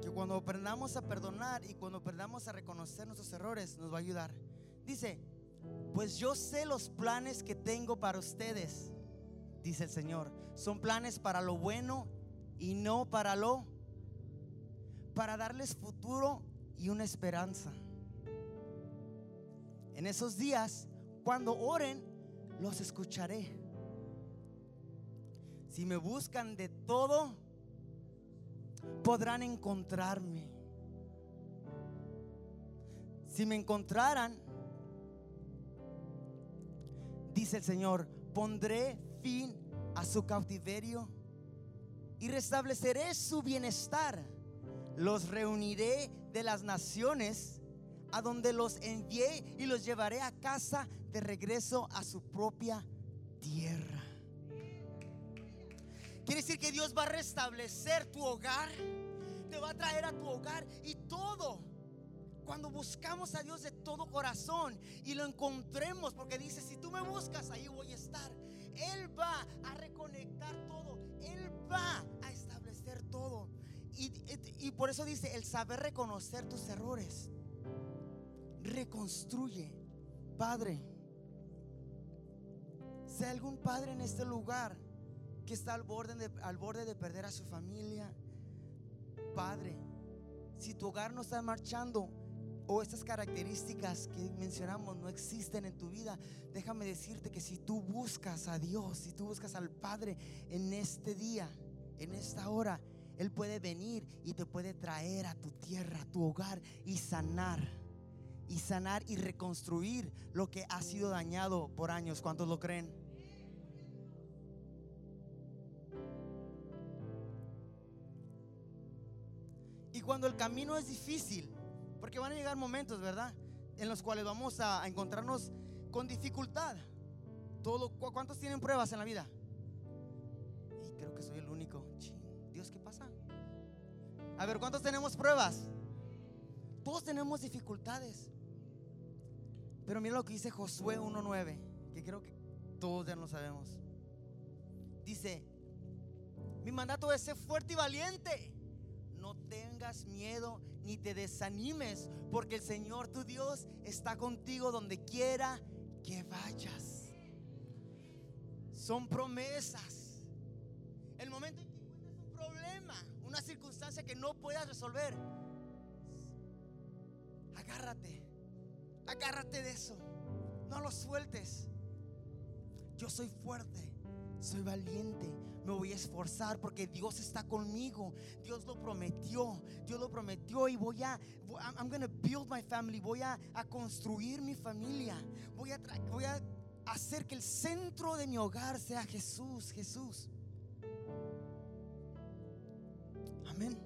Que cuando aprendamos a perdonar y cuando aprendamos a reconocer nuestros errores, nos va a ayudar. Dice, pues yo sé los planes que tengo para ustedes, dice el Señor. Son planes para lo bueno y no para lo, para darles futuro y una esperanza. En esos días, cuando oren, los escucharé. Si me buscan de todo, podrán encontrarme. Si me encontraran, dice el Señor, pondré fin a su cautiverio y restableceré su bienestar. Los reuniré de las naciones a donde los envié y los llevaré a casa de regreso a su propia tierra. Quiere decir que Dios va a restablecer tu hogar, te va a traer a tu hogar y todo. Cuando buscamos a Dios de todo corazón y lo encontremos, porque dice, si tú me buscas, ahí voy a estar. Él va a reconectar todo, Él va a establecer todo. Y, por eso dice, el saber reconocer tus errores, reconstruye. Padre, si hay algún padre en este lugar que está al borde, de, al borde de perder a su familia, Padre, si tu hogar no está marchando o estas características que mencionamos no existen en tu vida, déjame decirte que si tú buscas a Dios, si tú buscas al Padre en este día, en esta hora, Él puede venir y te puede traer a tu tierra, a tu hogar y sanar y sanar y reconstruir lo que ha sido dañado por años. ¿Cuántos lo creen? Cuando el camino es difícil, porque van a llegar momentos, ¿verdad? En los cuales vamos a encontrarnos con dificultad. ¿Cuántos tienen pruebas en la vida? Y creo que soy el único. Dios, ¿qué pasa? A ver, ¿cuántos tenemos pruebas? Todos tenemos dificultades. Pero mira lo que dice Josué 1.9, que creo que todos ya lo sabemos. Dice, mi mandato es ser fuerte y valiente. No tengas miedo ni te desanimes, porque el Señor tu Dios está contigo donde quiera que vayas. Son promesas. El momento en que encuentres un problema, una circunstancia que no puedas resolver, agárrate Agárrate de eso. No lo sueltes. Yo soy fuerte. Soy valiente. Me voy a esforzar porque Dios está conmigo. Dios lo prometió. Dios lo prometió y voy a I'm going build my family. Voy a, a construir mi familia. Voy a voy a hacer que el centro de mi hogar sea Jesús, Jesús. Amén.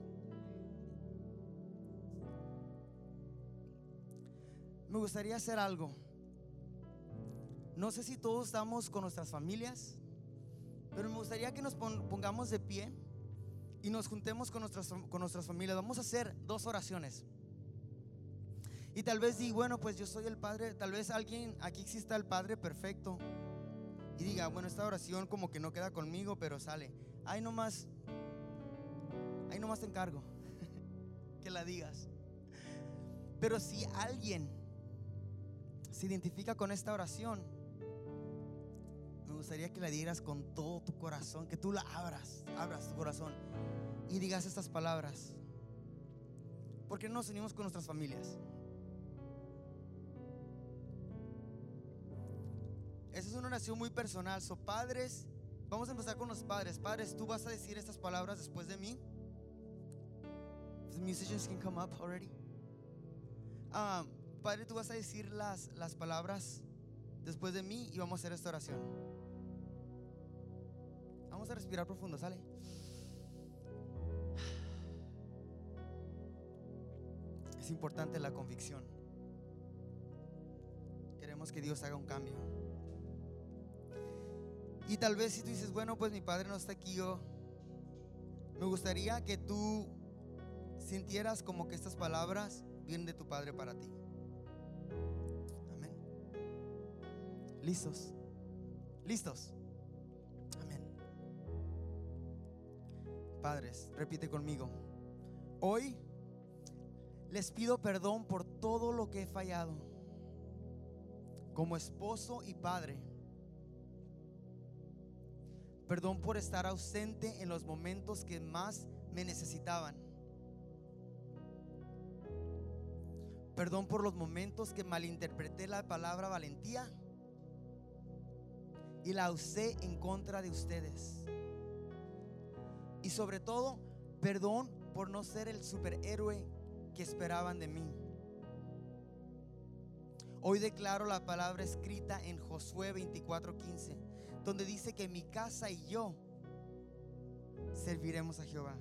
me gustaría hacer algo. No sé si todos estamos con nuestras familias, pero me gustaría que nos pongamos de pie y nos juntemos con nuestras, con nuestras familias. Vamos a hacer dos oraciones. Y tal vez diga, bueno, pues yo soy el Padre, tal vez alguien aquí exista el Padre perfecto y diga, bueno, esta oración como que no queda conmigo, pero sale. Ahí nomás, ahí nomás te encargo *laughs* que la digas. Pero si alguien se identifica con esta oración, me gustaría que la dieras con todo tu corazón, que tú la abras, abras tu corazón y digas estas palabras. Porque no nos unimos con nuestras familias. Esa es una oración muy personal. So, padres, vamos a empezar con los padres. Padres, tú vas a decir estas palabras después de mí. The musicians can come up already. Um, Padre, tú vas a decir las, las palabras después de mí y vamos a hacer esta oración. Vamos a respirar profundo, ¿sale? Es importante la convicción. Queremos que Dios haga un cambio. Y tal vez si tú dices, bueno, pues mi padre no está aquí, yo me gustaría que tú sintieras como que estas palabras vienen de tu padre para ti. ¿Listos? ¿Listos? Padres, repite conmigo. Hoy les pido perdón por todo lo que he fallado. Como esposo y padre. Perdón por estar ausente en los momentos que más me necesitaban. Perdón por los momentos que malinterpreté la palabra valentía y la usé en contra de ustedes. Y sobre todo, perdón por no ser el superhéroe que esperaban de mí. Hoy declaro la palabra escrita en Josué 24:15, donde dice que mi casa y yo serviremos a Jehová.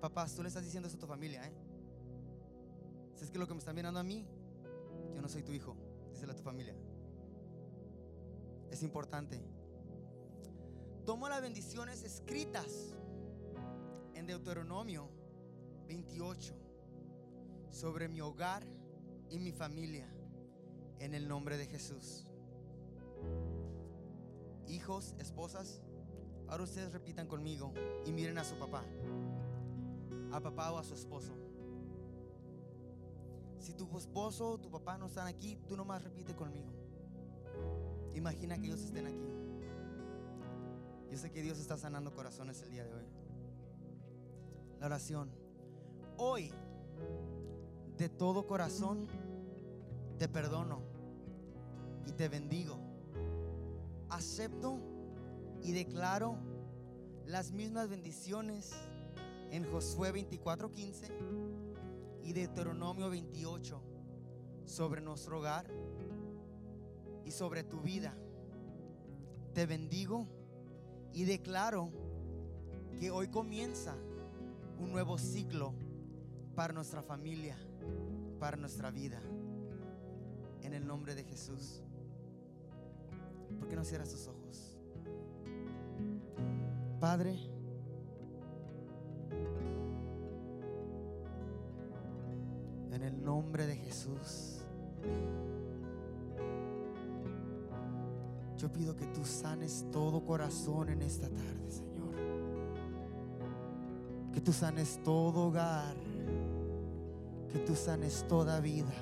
Papás, tú le estás diciendo eso a tu familia, ¿eh? Si es que lo que me están mirando a mí, yo no soy tu hijo, díselo a tu familia. Es importante. Tomo las bendiciones escritas en Deuteronomio 28 sobre mi hogar y mi familia en el nombre de Jesús. Hijos, esposas, ahora ustedes repitan conmigo y miren a su papá, a papá o a su esposo. Si tu esposo o tu papá no están aquí, tú nomás repite conmigo. Imagina que ellos estén aquí. Yo sé que Dios está sanando corazones el día de hoy. La oración. Hoy, de todo corazón, te perdono y te bendigo. Acepto y declaro las mismas bendiciones en Josué 24:15 y Deuteronomio 28 sobre nuestro hogar y sobre tu vida. Te bendigo y declaro que hoy comienza un nuevo ciclo para nuestra familia, para nuestra vida. En el nombre de Jesús. ¿Por qué no cierras tus ojos? Padre, en el nombre de Jesús, yo pido que tú sanes todo corazón en esta tarde, Señor. Que tú sanes todo hogar. Que tú sanes toda vida.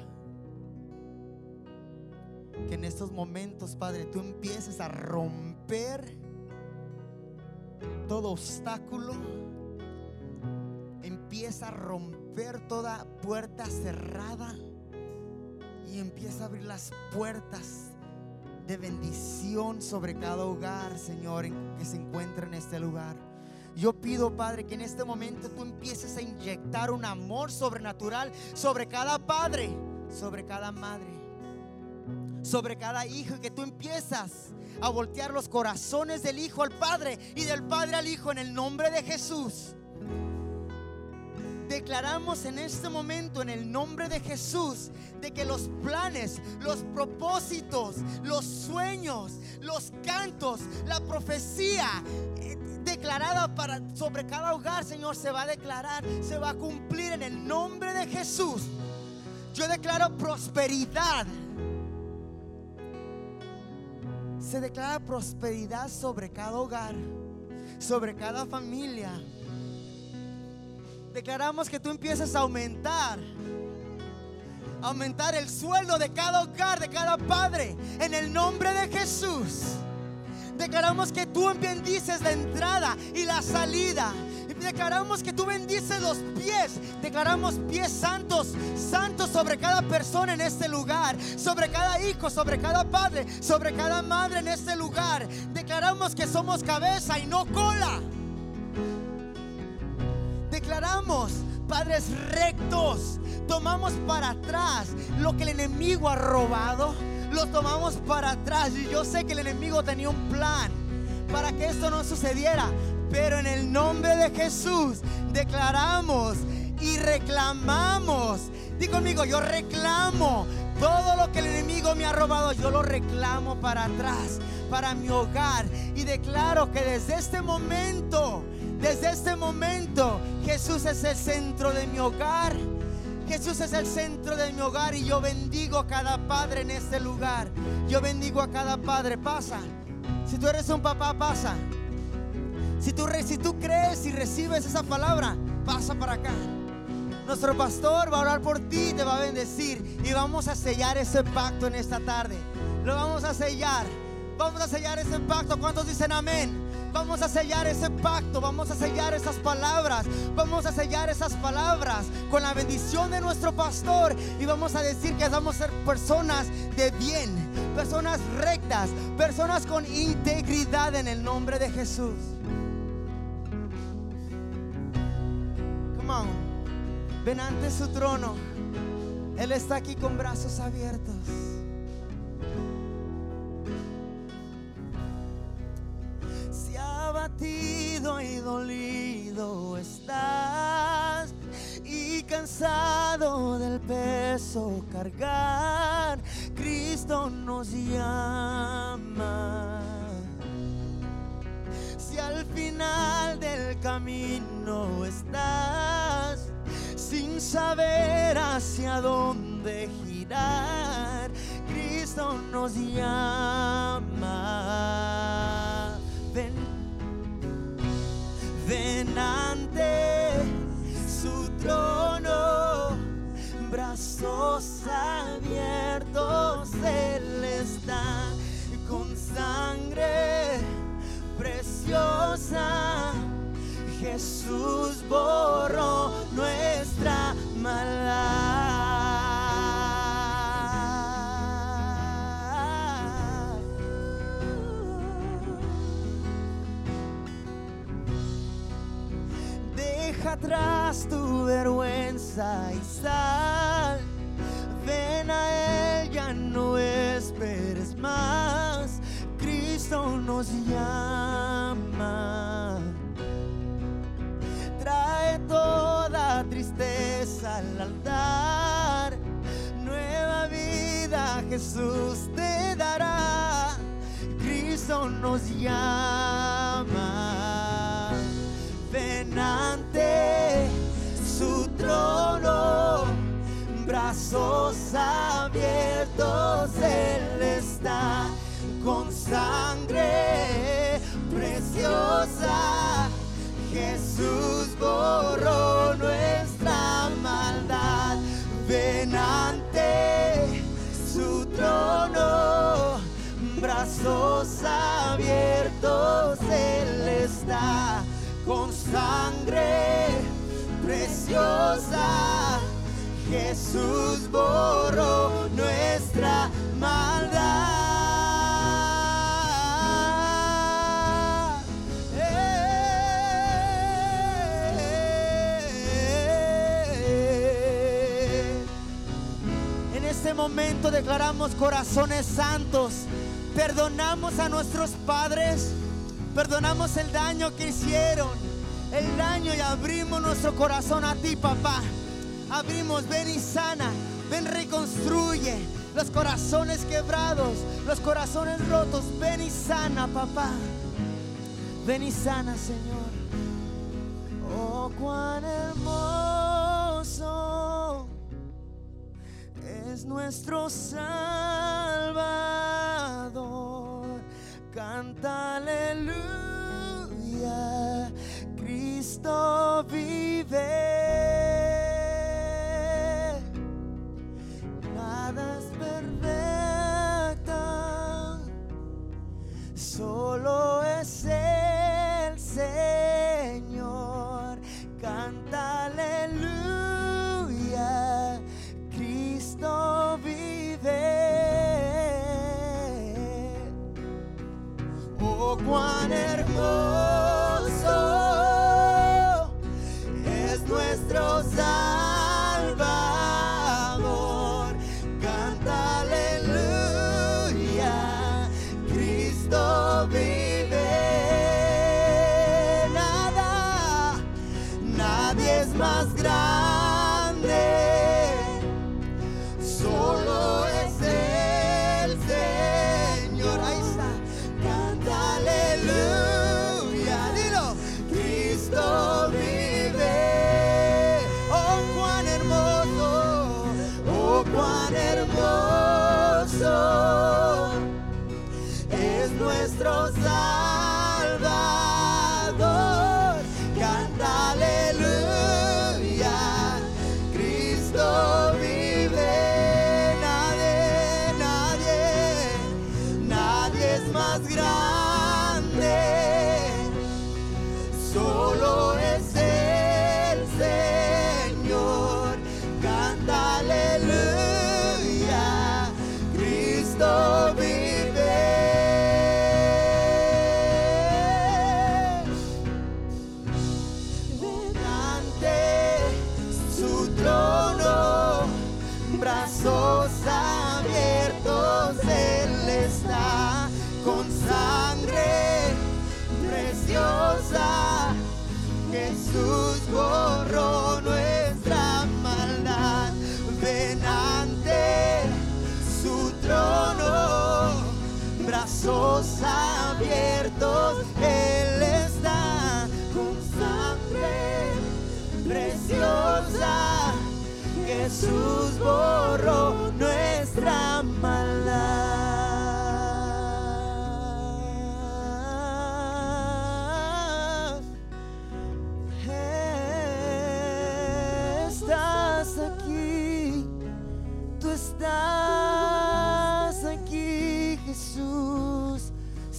Que en estos momentos, Padre, tú empieces a romper todo obstáculo. Empieza a romper toda puerta cerrada. Y empieza a abrir las puertas de bendición sobre cada hogar, Señor, en- que se encuentra en este lugar. Yo pido, Padre, que en este momento tú empieces a inyectar un amor sobrenatural sobre cada padre, sobre cada madre, sobre cada hijo, que tú empiezas a voltear los corazones del hijo al padre y del padre al hijo en el nombre de Jesús. Declaramos en este momento, en el nombre de Jesús, de que los planes, los propósitos, los sueños, los cantos, la profecía eh, declarada para, sobre cada hogar, Señor, se va a declarar, se va a cumplir en el nombre de Jesús. Yo declaro prosperidad. Se declara prosperidad sobre cada hogar, sobre cada familia. Declaramos que tú empiezas a aumentar. Aumentar el sueldo de cada hogar, de cada padre. En el nombre de Jesús. Declaramos que tú bendices la entrada y la salida. Declaramos que tú bendices los pies. Declaramos pies santos, santos sobre cada persona en este lugar. Sobre cada hijo, sobre cada padre, sobre cada madre en este lugar. Declaramos que somos cabeza y no cola declaramos, padres rectos, tomamos para atrás lo que el enemigo ha robado, lo tomamos para atrás. Y yo sé que el enemigo tenía un plan para que esto no sucediera, pero en el nombre de Jesús declaramos y reclamamos. Di conmigo, yo reclamo todo lo que el enemigo me ha robado, yo lo reclamo para atrás, para mi hogar. Y declaro que desde este momento, desde este momento, Jesús es el centro de mi hogar. Jesús es el centro de mi hogar y yo bendigo a cada padre en este lugar. Yo bendigo a cada padre. Pasa. Si tú eres un papá, pasa. Si tú, si tú crees y recibes esa palabra, pasa para acá. Nuestro pastor va a orar por ti, te va a bendecir y vamos a sellar ese pacto en esta tarde. Lo vamos a sellar. Vamos a sellar ese pacto. ¿Cuántos dicen amén? Vamos a sellar ese pacto, vamos a sellar esas palabras, vamos a sellar esas palabras con la bendición de nuestro pastor y vamos a decir que vamos a ser personas de bien, personas rectas, personas con integridad en el nombre de Jesús. Come on, ven ante su trono, Él está aquí con brazos abiertos. Abatido y dolido estás y cansado del peso cargar, Cristo nos llama. Si al final del camino estás sin saber hacia dónde girar, Cristo nos llama. Ven ante su trono, brazos abiertos, Él está con sangre preciosa. Jesús borró nuestra maldad. Deja atrás tu vergüenza y sal. Ven a Él, ya no esperes más. Cristo nos llama. Trae toda tristeza al altar. Nueva vida Jesús te dará. Cristo nos llama. Brazos abiertos, Él está con sangre preciosa. Jesús borró nuestra maldad. Ven ante su trono, brazos abiertos, Él está con sangre preciosa. Jesús borró nuestra maldad. Eh. En este momento declaramos corazones santos. Perdonamos a nuestros padres. Perdonamos el daño que hicieron. El daño y abrimos nuestro corazón a ti, papá. Abrimos, ven y sana. Ven, reconstruye los corazones quebrados, los corazones rotos. Ven y sana, papá. Ven y sana, Señor. Oh, cuán hermoso es nuestro Salvador. Canta aleluya, Cristo vive. Solo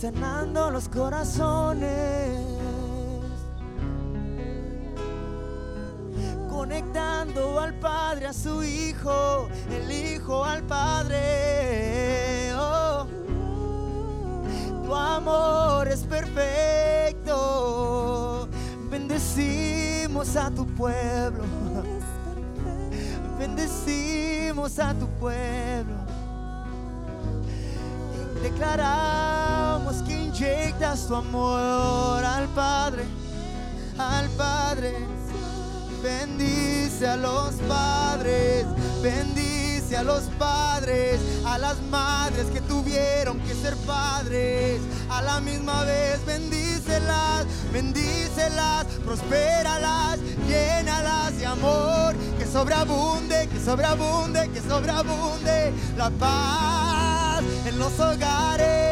sanando los corazones. conectando al Padre a su Hijo, el Hijo al Padre. Oh, tu amor es perfecto. Bendecimos a tu pueblo. Bendecimos a tu pueblo. Y inyectas tu amor al Padre, al Padre. Bendice a los padres, bendice a los padres, a las madres que tuvieron que ser padres, a la misma vez bendícelas, bendícelas, prospéralas, llénalas de amor, que sobreabunde, que sobreabunde, que sobreabunde la paz en los hogares,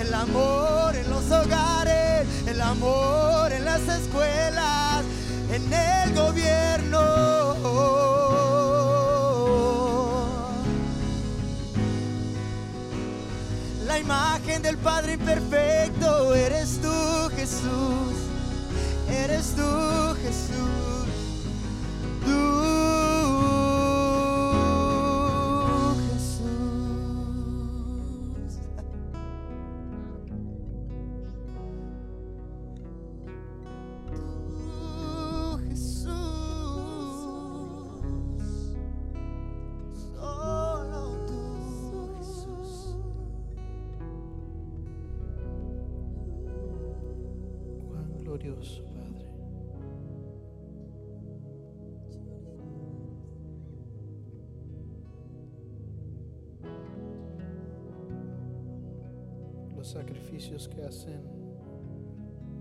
el amor en los hogares, el amor en las escuelas en el gobierno. La imagen del Padre imperfecto eres tú, Jesús. Eres tú,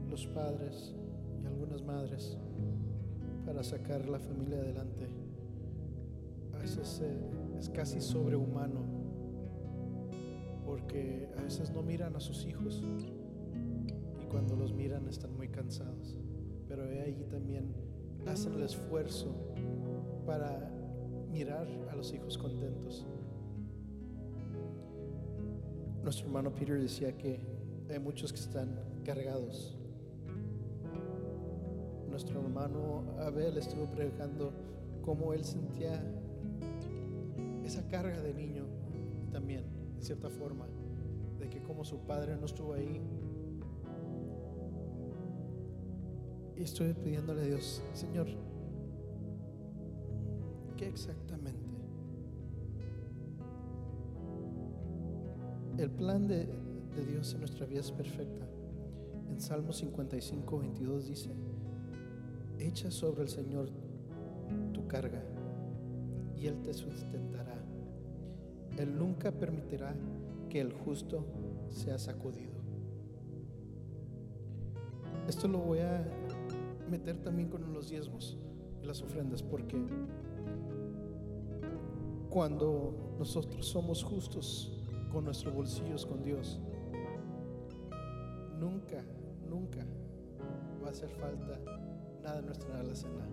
los padres y algunas madres para sacar la familia adelante a veces eh, es casi sobrehumano porque a veces no miran a sus hijos y cuando los miran están muy cansados. Pero ahí también hacen el esfuerzo para mirar a los hijos contentos. Nuestro hermano Peter decía que hay muchos que están cargados. Nuestro hermano Abel estuvo predicando cómo él sentía esa carga de niño también, de cierta forma, de que como su padre no estuvo ahí, Y estoy pidiéndole a Dios, Señor, ¿qué exactamente? El plan de, Dios en nuestra vida es perfecta. En Salmo 55, 22 dice, echa sobre el Señor tu carga y Él te sustentará. Él nunca permitirá que el justo sea sacudido. Esto lo voy a meter también con los diezmos y las ofrendas, porque cuando nosotros somos justos con nuestros bolsillos con Dios, nunca, nunca va a hacer falta nada en nuestra alacena,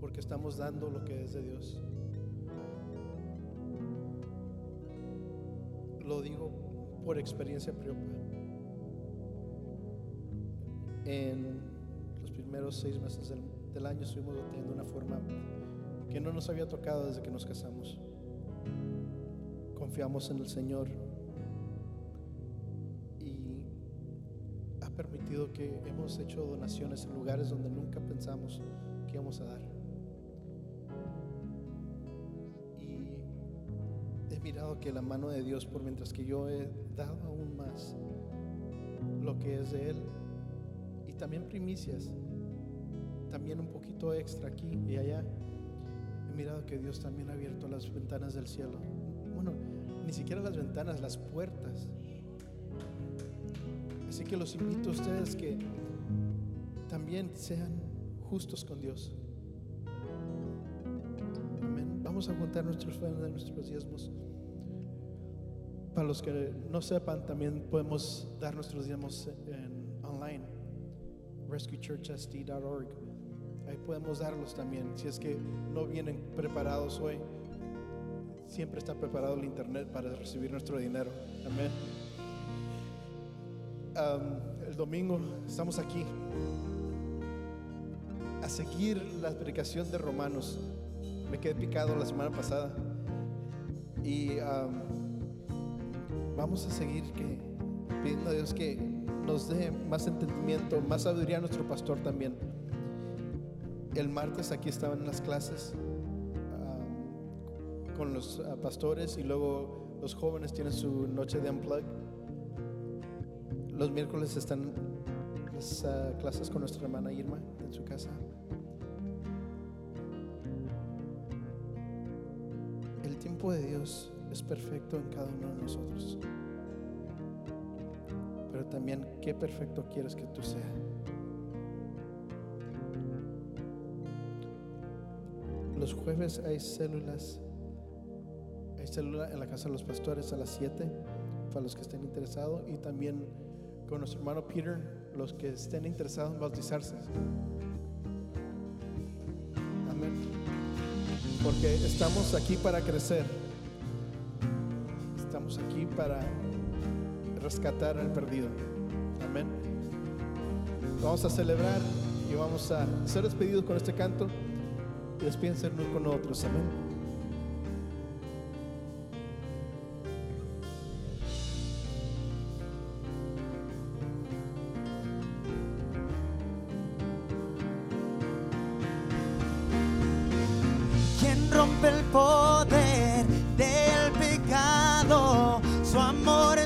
porque estamos dando lo que es de Dios. Lo digo por experiencia propia en los primeros seis meses del, del año estuvimos de una forma que no nos había tocado desde que nos casamos. Confiamos en el Señor permitido que hemos hecho donaciones en lugares donde nunca pensamos que íbamos a dar. Y he mirado que la mano de Dios, por mientras que yo he dado aún más lo que es de Él, también primicias, también un poquito extra aquí y allá, he mirado que Dios también ha abierto las ventanas del cielo. Bueno, ni siquiera las ventanas, las puertas. Así que los invito a ustedes que también sean justos con Dios. Amén. Vamos a juntar nuestros de nuestros diezmos. Para los que no sepan, también podemos dar nuestros diezmos online, rescuechurchsd.org. Ahí podemos darlos también. Si es que no vienen preparados hoy, siempre está preparado el internet para recibir nuestro dinero. Amén. El domingo estamos aquí a seguir la predicación de Romanos. Me quedé picado la semana pasada y vamos a seguir que, pidiendo a Dios que nos dé más entendimiento, más sabiduría a nuestro pastor también. El martes aquí estaban las clases con los uh, pastores y luego los jóvenes tienen su noche de unplug. Los miércoles están las uh, clases con nuestra hermana Irma en su casa. El tiempo de Dios es perfecto en cada uno de nosotros. Pero también qué perfecto quieres que tú seas. Los jueves hay células. Hay célula en la casa de los pastores a las 7 para los que estén interesados y también con nuestro hermano Peter los que estén interesados en bautizarse. Amén. Porque estamos aquí para crecer. Estamos aquí para rescatar al perdido. Amén. Vamos a celebrar y vamos a ser despedidos con este canto y despídense con otros. Amén. Rompe el poder del pecado. Su amor es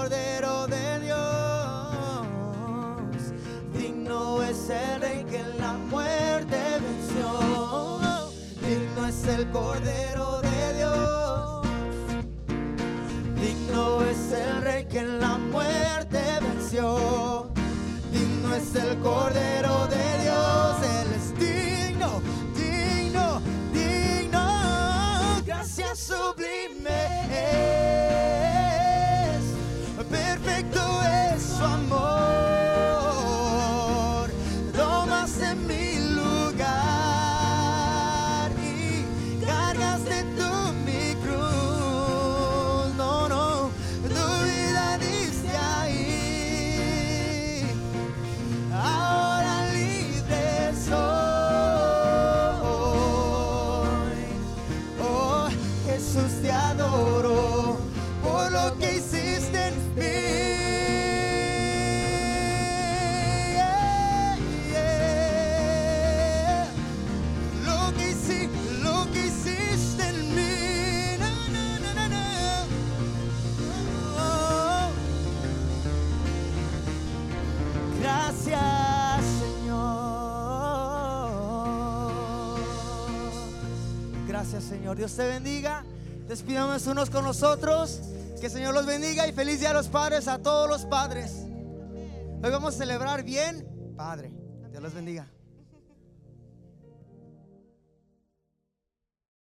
Dios te bendiga. Despidamos unos con nosotros. Que el Señor los bendiga y feliz día a los padres, a todos los padres. Hoy vamos a celebrar bien.